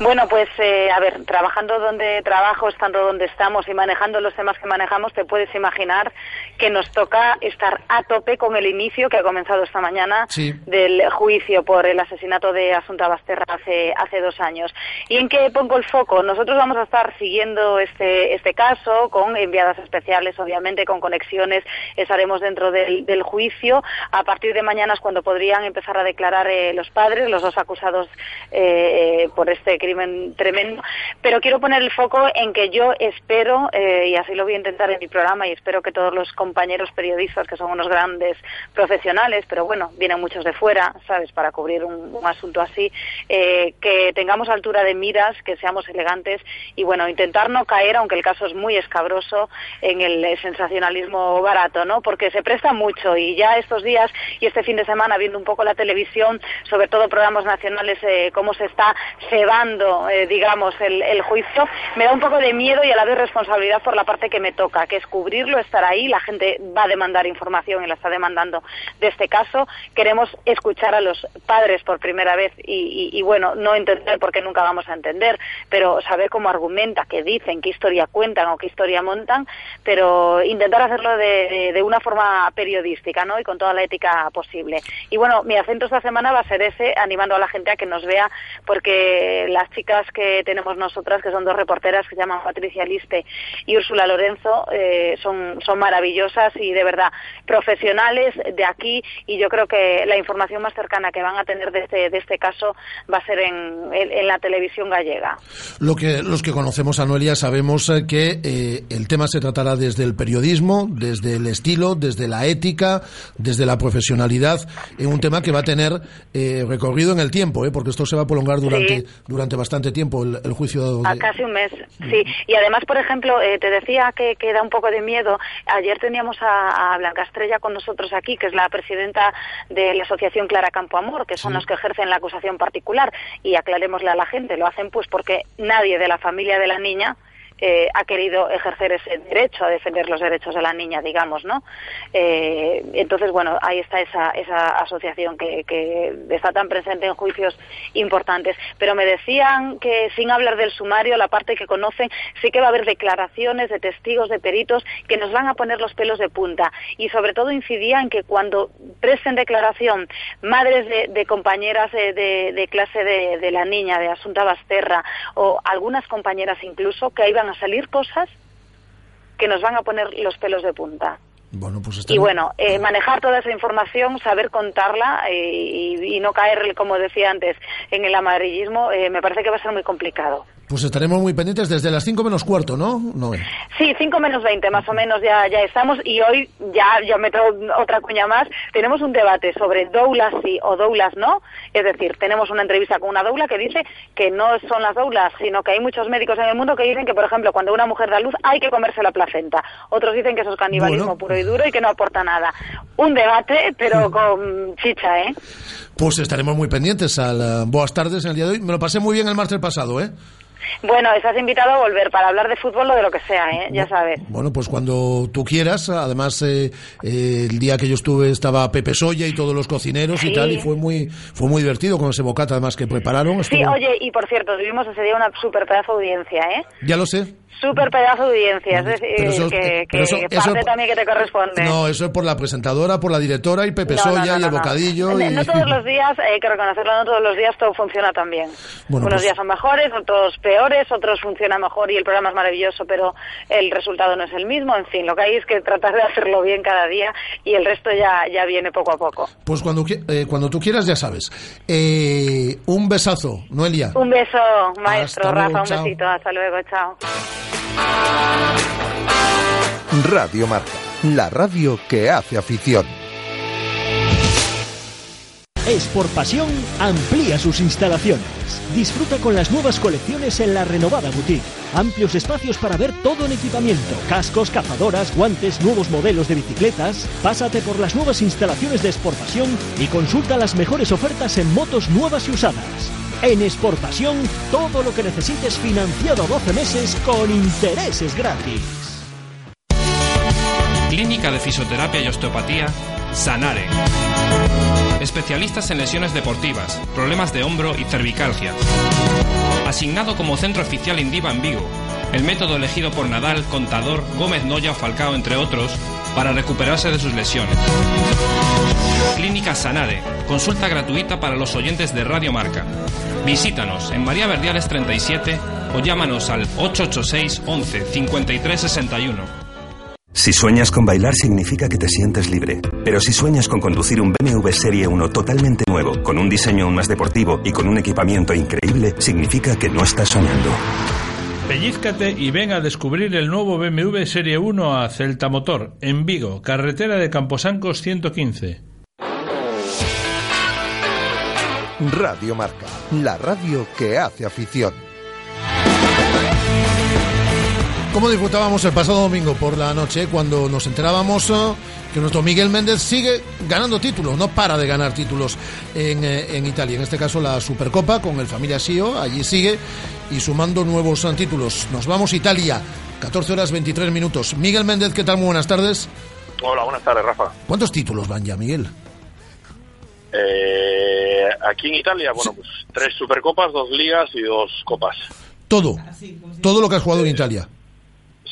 Speaker 34: Bueno, pues a ver, trabajando donde trabajo, estando donde estamos y manejando los temas que manejamos, te puedes imaginar que nos toca estar a tope con el inicio que ha comenzado esta mañana
Speaker 2: Sí.
Speaker 34: del juicio por el asesinato de Asunta Basterra hace, hace dos años. ¿Y en qué pongo el foco? Nosotros vamos a estar siguiendo este, este caso con enviadas especiales, obviamente, con conexiones. Estaremos dentro del, del juicio. A partir de mañana es cuando podrían empezar a declarar eh, los padres, los dos acusados eh, eh, por este crimen tremendo. Pero quiero poner el foco en que yo espero, eh, y así lo voy a intentar en mi programa, y espero que todos los compañeros periodistas, que son unos grandes profesionales, pero bueno, vienen muchos de fuera, ¿sabes?, para cubrir un, un asunto así, eh, que tengamos altura de miras, que seamos elegantes y bueno, intentar no caer, aunque el caso es muy escabroso, en el sensacionalismo barato, ¿no? Porque se presta mucho y ya estos días y este fin de semana viendo un poco la televisión, sobre todo programas nacionales, eh, cómo se está cebando, eh, digamos, el, el juicio, me da un poco de miedo y a la vez responsabilidad por la parte que me toca, que es cubrirlo, estar ahí, la gente va a demandar información y la está demandando de este caso. Queremos escuchar a los padres por primera vez y, bueno, no entender porque nunca vamos a entender, pero saber cómo argumenta, qué dicen, qué historia cuentan o qué historia montan, pero intentar hacerlo de una forma periodística, ¿no? Y con toda la ética posible. Y bueno, mi acento esta semana va a ser ese, animando a la gente a que nos vea, porque las chicas que tenemos nosotras, que son dos reporteras que se llaman Patricia Liste y Úrsula Lorenzo, eh, son, son maravillosas y de verdad profesionales de aquí y yo creo que la información más cercana que van a tener de este, de este caso va a ser en, en- en la televisión gallega.
Speaker 2: Lo que, los que conocemos a Noelia sabemos eh, que eh, el tema se tratará desde el periodismo, desde el estilo, desde la ética, desde la profesionalidad, en un tema que va a tener eh, recorrido en el tiempo, ¿eh? porque esto se va a prolongar durante,
Speaker 34: Sí.
Speaker 2: durante bastante tiempo, el, el juicio.
Speaker 34: A
Speaker 2: de-
Speaker 34: casi un mes, sí. Y además, por ejemplo, eh, te decía que, que da un poco de miedo. Ayer teníamos a, a Blanca Estrella con nosotros aquí, que es la presidenta de la asociación Clara Campo Amor, que son los que ejercen la acusación particular. Y aclarémosle a la gente, lo hacen pues porque nadie de la familia de la niña eh, ha querido ejercer ese derecho a defender los derechos de la niña, digamos, ¿no? Eh, entonces, bueno, ahí está esa, esa asociación que, que está tan presente en juicios importantes. Pero me decían que, sin hablar del sumario, la parte que conocen, sí que va a haber declaraciones de testigos, de peritos, que nos van a poner los pelos de punta. Y sobre todo incidía en que cuando presten declaración madres de, compañeras de, clase de, la niña, de Asunta Basterra, o algunas compañeras incluso, que ahí van a salir cosas que nos van a poner los pelos de punta.
Speaker 2: Bueno, pues está
Speaker 34: Y bueno, eh, manejar toda esa información, saber contarla eh, y, y no caer, como decía antes, en el amarillismo, eh, me parece que va a ser muy complicado.
Speaker 2: Pues estaremos muy pendientes desde las 5 menos cuarto, ¿no? Noé?
Speaker 34: Sí, 5 menos 20 más o menos ya, ya estamos y hoy ya yo meto otra cuña más. Tenemos un debate sobre doulas sí o doulas no. Es decir, tenemos una entrevista con una doula que dice que no son las doulas, sino que hay muchos médicos en el mundo que dicen que, por ejemplo, cuando una mujer da luz hay que comerse la placenta. Otros dicen que eso es canibalismo
Speaker 2: Bueno.
Speaker 34: puro y duro y que no aporta nada. Un debate, pero con chicha, ¿eh?
Speaker 2: Pues estaremos muy pendientes al Boas Tardes en el día de hoy. Me lo pasé muy bien el martes pasado, ¿eh?
Speaker 34: Bueno, estás invitado a volver para hablar de fútbol o de lo que sea, ¿eh? Ya sabes.
Speaker 2: Bueno, pues cuando tú quieras. Además, eh, eh, el día que yo estuve estaba Pepe Soya y todos los cocineros y tal, y fue muy fue muy divertido con ese bocata además que prepararon.
Speaker 34: Sí, oye, y por cierto, tuvimos ese día una super pedazo de audiencia, ¿eh?
Speaker 2: Ya lo sé.
Speaker 34: Super pedazo de audiencia, es decir,
Speaker 2: eso-
Speaker 34: que,
Speaker 2: pero
Speaker 34: que
Speaker 2: eso- eso-
Speaker 34: parte también que te corresponde.
Speaker 2: No, eso es por la presentadora, por la directora y Pepe
Speaker 34: No,
Speaker 2: Soya
Speaker 34: no, no,
Speaker 2: y el bocadillo.
Speaker 34: No,
Speaker 2: y-
Speaker 34: no todos los días, hay que reconocerlo, no todos los días todo funciona tan bien.
Speaker 2: Bueno,
Speaker 34: Unos
Speaker 2: pues-
Speaker 34: días son mejores, otros peores, otros funcionan mejor y el programa es maravilloso, pero el resultado no es el mismo. En fin, lo que hay es que tratar de hacerlo bien cada día y el resto ya, ya viene poco a poco.
Speaker 2: Pues cuando, eh, cuando tú quieras, ya sabes. Eh, un besazo, Noelia.
Speaker 34: Un beso, maestro
Speaker 2: luego,
Speaker 34: Rafa, un besito, hasta luego, chao.
Speaker 1: Radio Marca, la radio que hace afición.
Speaker 3: Es por pasión, amplía sus instalaciones. Disfruta con las nuevas colecciones en la renovada boutique. Amplios espacios para ver todo en equipamiento. Cascos, cazadoras, guantes, nuevos modelos de bicicletas. Pásate por las nuevas instalaciones de Sport Pasión y consulta las mejores ofertas en motos nuevas y usadas. En Exportación, todo lo que necesites financiado a 12 meses con intereses gratis.
Speaker 35: Clínica de Fisioterapia y Osteopatía, Sanare. Especialistas en lesiones deportivas, problemas de hombro y cervicalgia. Asignado como centro oficial Indiva en Vigo, el método elegido por Nadal, Contador, Gómez Noya o Falcao, entre otros, para recuperarse de sus lesiones. Clínica Sanare, consulta gratuita para los oyentes de Radio Marca. Visítanos en María Verdiales 37 o llámanos al 886 11 53 61.
Speaker 36: Si sueñas con bailar significa que te sientes libre. Pero si sueñas con conducir un BMW Serie 1 totalmente nuevo, con un diseño aún más deportivo y con un equipamiento increíble, significa que no estás soñando.
Speaker 37: Pellízcate y ven a descubrir el nuevo BMW Serie 1 a Celta Motor, en Vigo, carretera de Camposancos 115.
Speaker 1: Radio Marca, la radio que hace afición.
Speaker 2: Cómo disfrutábamos el pasado domingo por la noche cuando nos enterábamos que nuestro Miguel Méndez sigue ganando títulos, no para de ganar títulos en, eh, en Italia. En este caso la Supercopa con el Familia Sio, allí sigue y sumando nuevos títulos. Nos vamos a Italia, 14 horas 23 minutos. Miguel Méndez, ¿qué tal? Muy buenas tardes.
Speaker 31: Hola, buenas tardes, Rafa.
Speaker 2: ¿Cuántos títulos van ya, Miguel?
Speaker 31: Eh, aquí en Italia, bueno, pues tres Supercopas, dos ligas y dos copas.
Speaker 2: Todo, todo lo que has jugado en Italia.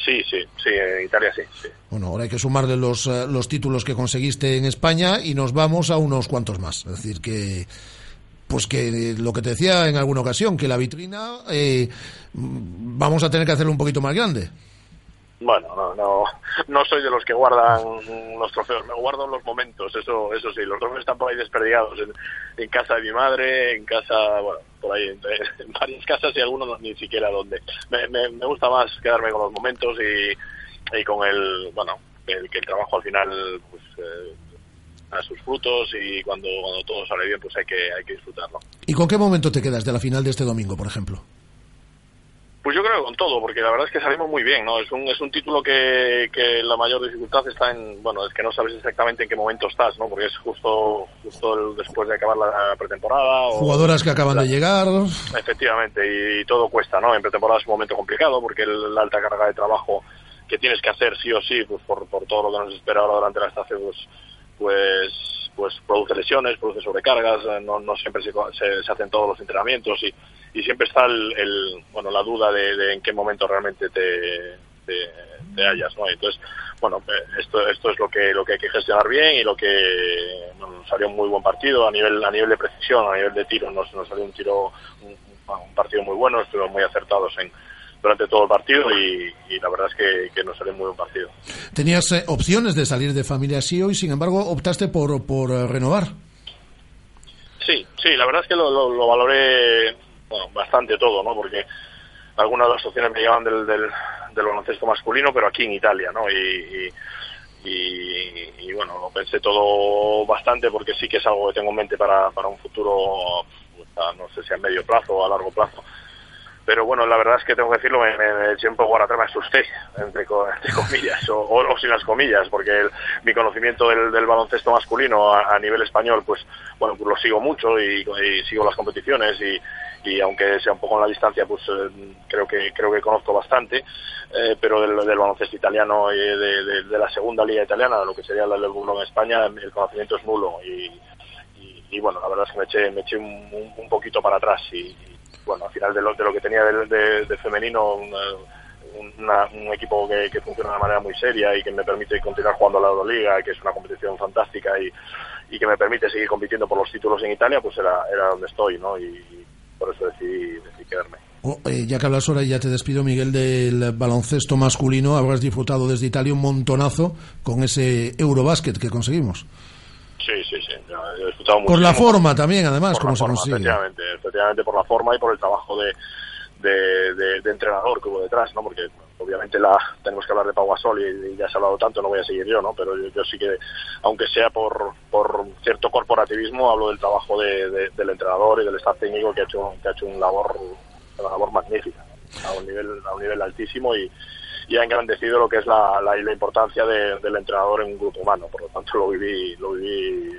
Speaker 31: Sí, sí, sí, en Italia sí, sí.
Speaker 2: Bueno, ahora hay que sumarle los, eh, los títulos que conseguiste en España y nos vamos a unos cuantos más. Es decir, que pues que lo que te decía en alguna ocasión, que la vitrina eh, vamos a tener que hacerlo un poquito más grande.
Speaker 31: Bueno, no, no, no soy de los que guardan los trofeos, me guardo los momentos, eso, eso sí, los trofeos están por ahí desperdigados, en, en casa de mi madre, en casa, bueno, por ahí, en, varias casas y algunos no- ni siquiera donde. Me, me, me gusta más quedarme con los momentos y, y con el, bueno, el, que el trabajo al final, pues, eh, a sus frutos y cuando, cuando todo sale bien, pues hay que, hay que disfrutarlo.
Speaker 2: ¿Y con qué momento te quedas de la final de este domingo, por ejemplo?
Speaker 31: Pues yo creo que con todo, porque la verdad es que salimos muy bien, ¿no? Es un, es un título que, que la mayor dificultad está en, bueno, es que no sabes exactamente en qué momento estás, ¿no? Porque es justo, justo el- después de acabar la pretemporada. O,
Speaker 2: Jugadoras que acaban de llegar.
Speaker 31: Efectivamente, y, todo cuesta, ¿no? En pretemporada es un momento complicado porque el- la alta carga de trabajo que tienes que hacer sí o sí, pues por, por todo lo que nos espera ahora durante la estación, pues, pues, pues produce lesiones, produce sobrecargas, no, no siempre se, se hacen todos los entrenamientos y, y siempre está el, el- bueno, la duda de, de en qué momento realmente te, te, te hallas, ¿no? Entonces, bueno, eh, esto, esto es lo que, lo que hay que gestionar bien y lo que bueno, nos salió un muy buen partido a nivel, a nivel de precisión, a nivel de tiro, nos, nos salió un tiro, un, un partido muy bueno, estuvimos muy acertados en, durante todo el partido y, y la verdad es que, que nos salió un muy buen partido.
Speaker 2: Tenías eh, opciones de salir de familia SIO y sin embargo optaste por, por eh, renovar.
Speaker 31: Sí, sí, la verdad es que lo, lo, lo valoré bueno, bastante todo, ¿no? Porque algunas de las opciones me llegaban del, del, del baloncesto masculino, pero aquí en Italia, ¿no? Y, y, y- y, bueno, lo pensé todo bastante porque sí que es algo que tengo en mente para, para un futuro, pues, no sé si a medio plazo o a largo plazo. Pero bueno, la verdad es que tengo que decirlo, me, me, eché un poco atrás, me asusté, entre, co- entre comillas, o, sin las comillas, porque el- mi conocimiento del, del baloncesto masculino a, nivel español, pues bueno, pues lo sigo mucho y, sigo las competiciones y, y aunque sea un poco en la distancia, pues eh, creo que creo que conozco bastante, eh, pero del, baloncesto italiano y de, de- la segunda liga italiana, lo que sería la del en España, el conocimiento es nulo y, y, bueno, la verdad es que me eché, me eché un, un- poquito para atrás y, bueno, al final de lo, de lo que tenía de, de- femenino, una- un equipo que, que funciona de una manera muy seria y que me permite continuar jugando a la Euroliga, que es una competición fantástica y, y que me permite seguir compitiendo por los títulos en Italia, pues era, era donde estoy, ¿no? Y, por eso decidí, decidí quedarme.
Speaker 2: Oh, eh, ya que hablas ahora y ya te despido, Miguel, del baloncesto masculino, habrás disfrutado desde Italia un montonazo con ese Eurobásquet que conseguimos.
Speaker 31: Sí, sí, sí. He disfrutado
Speaker 2: Por la forma también, además, como se consigue.
Speaker 31: Efectivamente, efectivamente por la forma y por el trabajo de, de, de- de entrenador que hubo detrás, ¿no? Porque obviamente la tenemos que hablar de Pau Gasol y, y ya se ha hablado tanto, no voy a seguir yo, ¿no? Pero yo, yo sí que, aunque sea por, por cierto corporativismo, hablo del trabajo de- de- del entrenador y del staff técnico que ha hecho, que ha hecho un labor, una labor magnífica, a un nivel, a un nivel altísimo y, y ha engrandecido lo que es la, la, importancia de- del entrenador en un grupo humano. Por lo tanto, lo viví, lo viví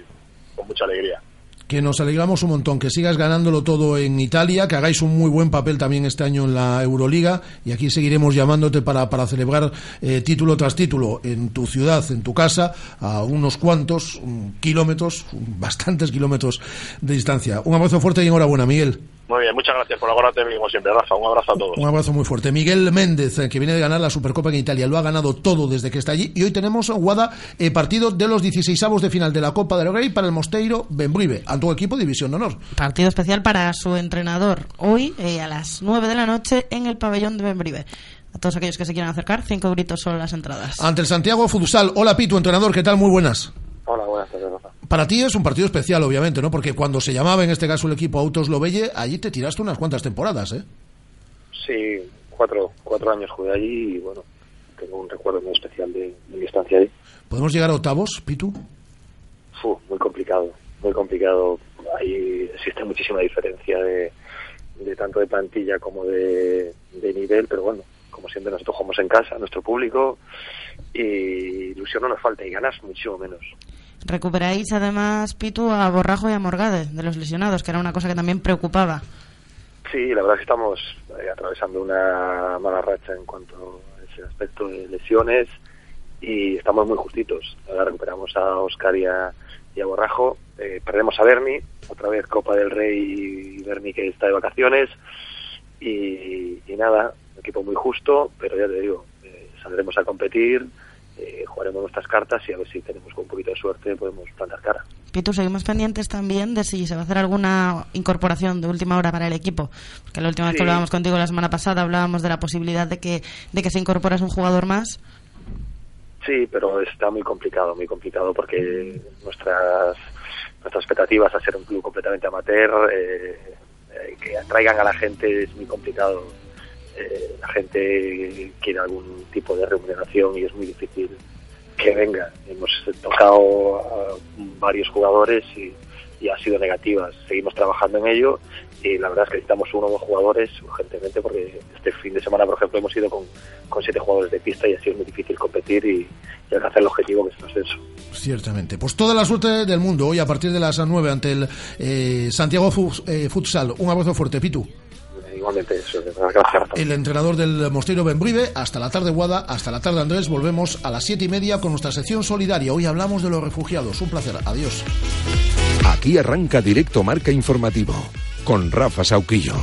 Speaker 31: con mucha alegría.
Speaker 2: que nos alegramos un montón, que sigas ganándolo todo en Italia, que hagáis un muy buen papel también este año en la Euroliga y aquí seguiremos llamándote para, para celebrar eh, título tras título en tu ciudad, en tu casa, a unos cuantos mm, kilómetros, bastantes kilómetros de distancia. Un abrazo fuerte y enhorabuena, Miguel.
Speaker 31: Muy bien, muchas gracias por acordarte como siempre, Rafa. Un abrazo a todos.
Speaker 2: Un abrazo muy fuerte. Miguel Méndez, eh, que viene de ganar la Supercopa en Italia, lo ha ganado todo desde que está allí. Y hoy tenemos, Guada, eh, partido de los 16 de final de la Copa del Rey para el Mosteiro Benbrive, tu equipo División de Honor.
Speaker 7: Partido especial para su entrenador, hoy eh, a las 9 de la noche en el pabellón de Benbrive. A todos aquellos que se quieran acercar, cinco gritos son las entradas.
Speaker 2: Ante el Santiago Futsal. Hola, Pitu, entrenador, ¿qué tal? Muy buenas.
Speaker 38: Hola, buenas tardes, Rafa.
Speaker 2: Para ti es un partido especial, obviamente, ¿no? Porque cuando se llamaba en este caso el equipo Autos Lobelle, allí te tiraste unas cuantas temporadas, ¿eh?
Speaker 38: Sí, cuatro, cuatro años jugué allí y bueno, tengo un recuerdo muy especial de, de mi estancia ahí.
Speaker 2: ¿Podemos llegar a octavos, Pitu?
Speaker 38: Fu, muy complicado, muy complicado. Ahí existe muchísima diferencia de, de tanto de plantilla como de, de nivel, pero bueno, como siempre nosotros jugamos en casa, nuestro público, y ilusión no nos falta y ganas muchísimo menos.
Speaker 7: Recuperáis además, Pitu, a Borrajo y a Morgade, de los lesionados, que era una cosa que también preocupaba.
Speaker 38: Sí, la verdad es que estamos eh, atravesando una mala racha en cuanto a ese aspecto de lesiones y estamos muy justitos. Ahora recuperamos a Oscar y a, y a Borrajo, eh, perdemos a Berni, otra vez Copa del Rey y Berni que está de vacaciones y, y nada, un equipo muy justo, pero ya te digo, eh, saldremos a competir, eh, jugaremos nuestras cartas y a ver si tenemos con un poquito de suerte podemos plantar cara.
Speaker 7: Pitu, seguimos pendientes también de si se va a hacer alguna incorporación de última hora para el equipo. Porque la última vez que hablábamos contigo la semana pasada hablábamos de la posibilidad de que, de que se incorporase un jugador más.
Speaker 38: Sí, pero está muy complicado, muy complicado porque nuestras nuestras expectativas a ser un club completamente amateur, eh, eh, que atraigan a la gente es muy complicado. Eh, la gente quiere algún tipo de remuneración y es muy difícil que venga. Hemos tocado a varios jugadores y, ha sido negativas. Seguimos trabajando en ello y la verdad es que necesitamos uno o dos jugadores urgentemente porque este fin de semana, por ejemplo, hemos ido con, siete jugadores de pista y ha sido muy difícil competir y, alcanzar el objetivo que es el ascenso.
Speaker 2: Ciertamente. Pues toda la suerte del mundo hoy a partir de las 9 ante el eh, Santiago eh, Futsal. Un abrazo fuerte, Pitu.
Speaker 38: Igualmente, eso, gracias.
Speaker 2: El entrenador del Mosteiro Benbrive, hasta la tarde Guada, hasta la tarde Andrés, volvemos a las siete y media con nuestra sección solidaria. Hoy hablamos de los refugiados. Un placer. Adiós.
Speaker 1: Aquí arranca directo Marca Informativo con Rafa Sauquillo.